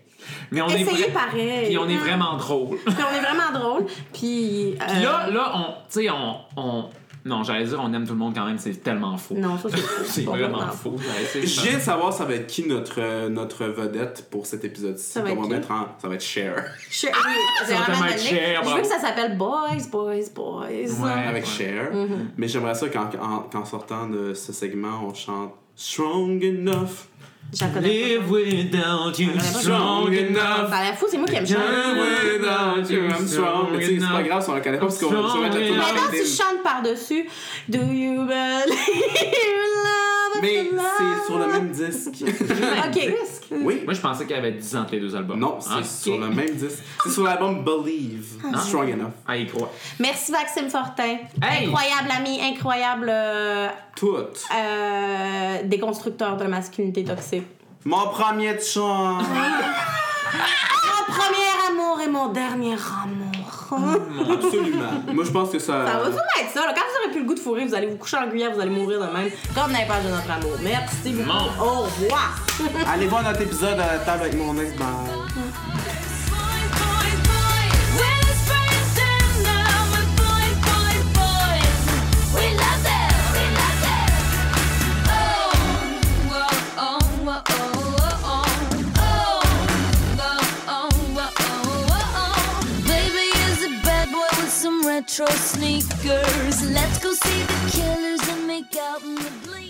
Speaker 4: Mais on est
Speaker 3: essayez
Speaker 4: vrai-
Speaker 3: pareil.
Speaker 4: Puis on est vraiment drôle.
Speaker 3: Puis on est vraiment drôle. Puis.
Speaker 4: Puis
Speaker 3: euh,
Speaker 4: là, là, on. Tu sais, on, on. Non, j'allais dire on aime tout le monde quand même, c'est tellement faux.
Speaker 3: Non, ça, c'est <laughs> faux.
Speaker 4: C'est vraiment faux. De
Speaker 1: Je viens de savoir ça va être qui notre, euh, notre vedette pour cet épisode-ci.
Speaker 3: Ça va être qui?
Speaker 1: mettre en... Ça va être Cher.
Speaker 3: Je, oui, <laughs>
Speaker 4: va être cher,
Speaker 3: Je veux que ça s'appelle Boys, Boys, Boys.
Speaker 4: Ouais.
Speaker 1: Avec
Speaker 4: Ouais.
Speaker 1: Cher.
Speaker 3: Mm-hmm.
Speaker 1: Mais j'aimerais ça qu'en, en, qu'en sortant de ce segment, on chante Strong Enough.
Speaker 3: Je la connais
Speaker 4: Live without you, strong
Speaker 3: pas.
Speaker 4: enough.
Speaker 3: Ben, la fou, c'est moi qui aime
Speaker 4: Live
Speaker 3: chanter.
Speaker 1: Without you, I'm strong. Mais tu sais, c'est pas grave si on la connaît pas parce qu'on va mettre le tout dans
Speaker 3: Maintenant, tu chantes par-dessus. Do you believe love?
Speaker 1: Mais c'est sur le même disque. <laughs>
Speaker 3: Ok.
Speaker 1: Oui.
Speaker 4: Moi, je pensais qu'il y avait 10 entre les deux albums.
Speaker 1: Non, c'est
Speaker 4: Ah,
Speaker 1: sur
Speaker 4: ok.
Speaker 1: le même disque. C'est sur l'album Believe. Strong Enough.
Speaker 4: Ah, il croit.
Speaker 3: Merci, Maxime Fortin.
Speaker 4: Hey!
Speaker 3: Incroyable ami, incroyable euh,
Speaker 1: Tout.
Speaker 3: euh, déconstructeur de la masculinité toxique.
Speaker 1: Mon premier chant. <laughs>
Speaker 3: Mon premier amour et mon dernier amour.
Speaker 1: Absolument. Moi, je pense que ça.
Speaker 3: Ça va sûrement être ça. là. Quand vous aurez plus le goût de fourrer, vous allez vous coucher en gruyère, vous allez mourir de même. Comme dans les pages de notre amour. Merci beaucoup. Au revoir.
Speaker 1: Allez voir notre épisode à la table avec mon ex. Bye.
Speaker 5: retro sneakers. Let's go see the killers and make out in the bleachers.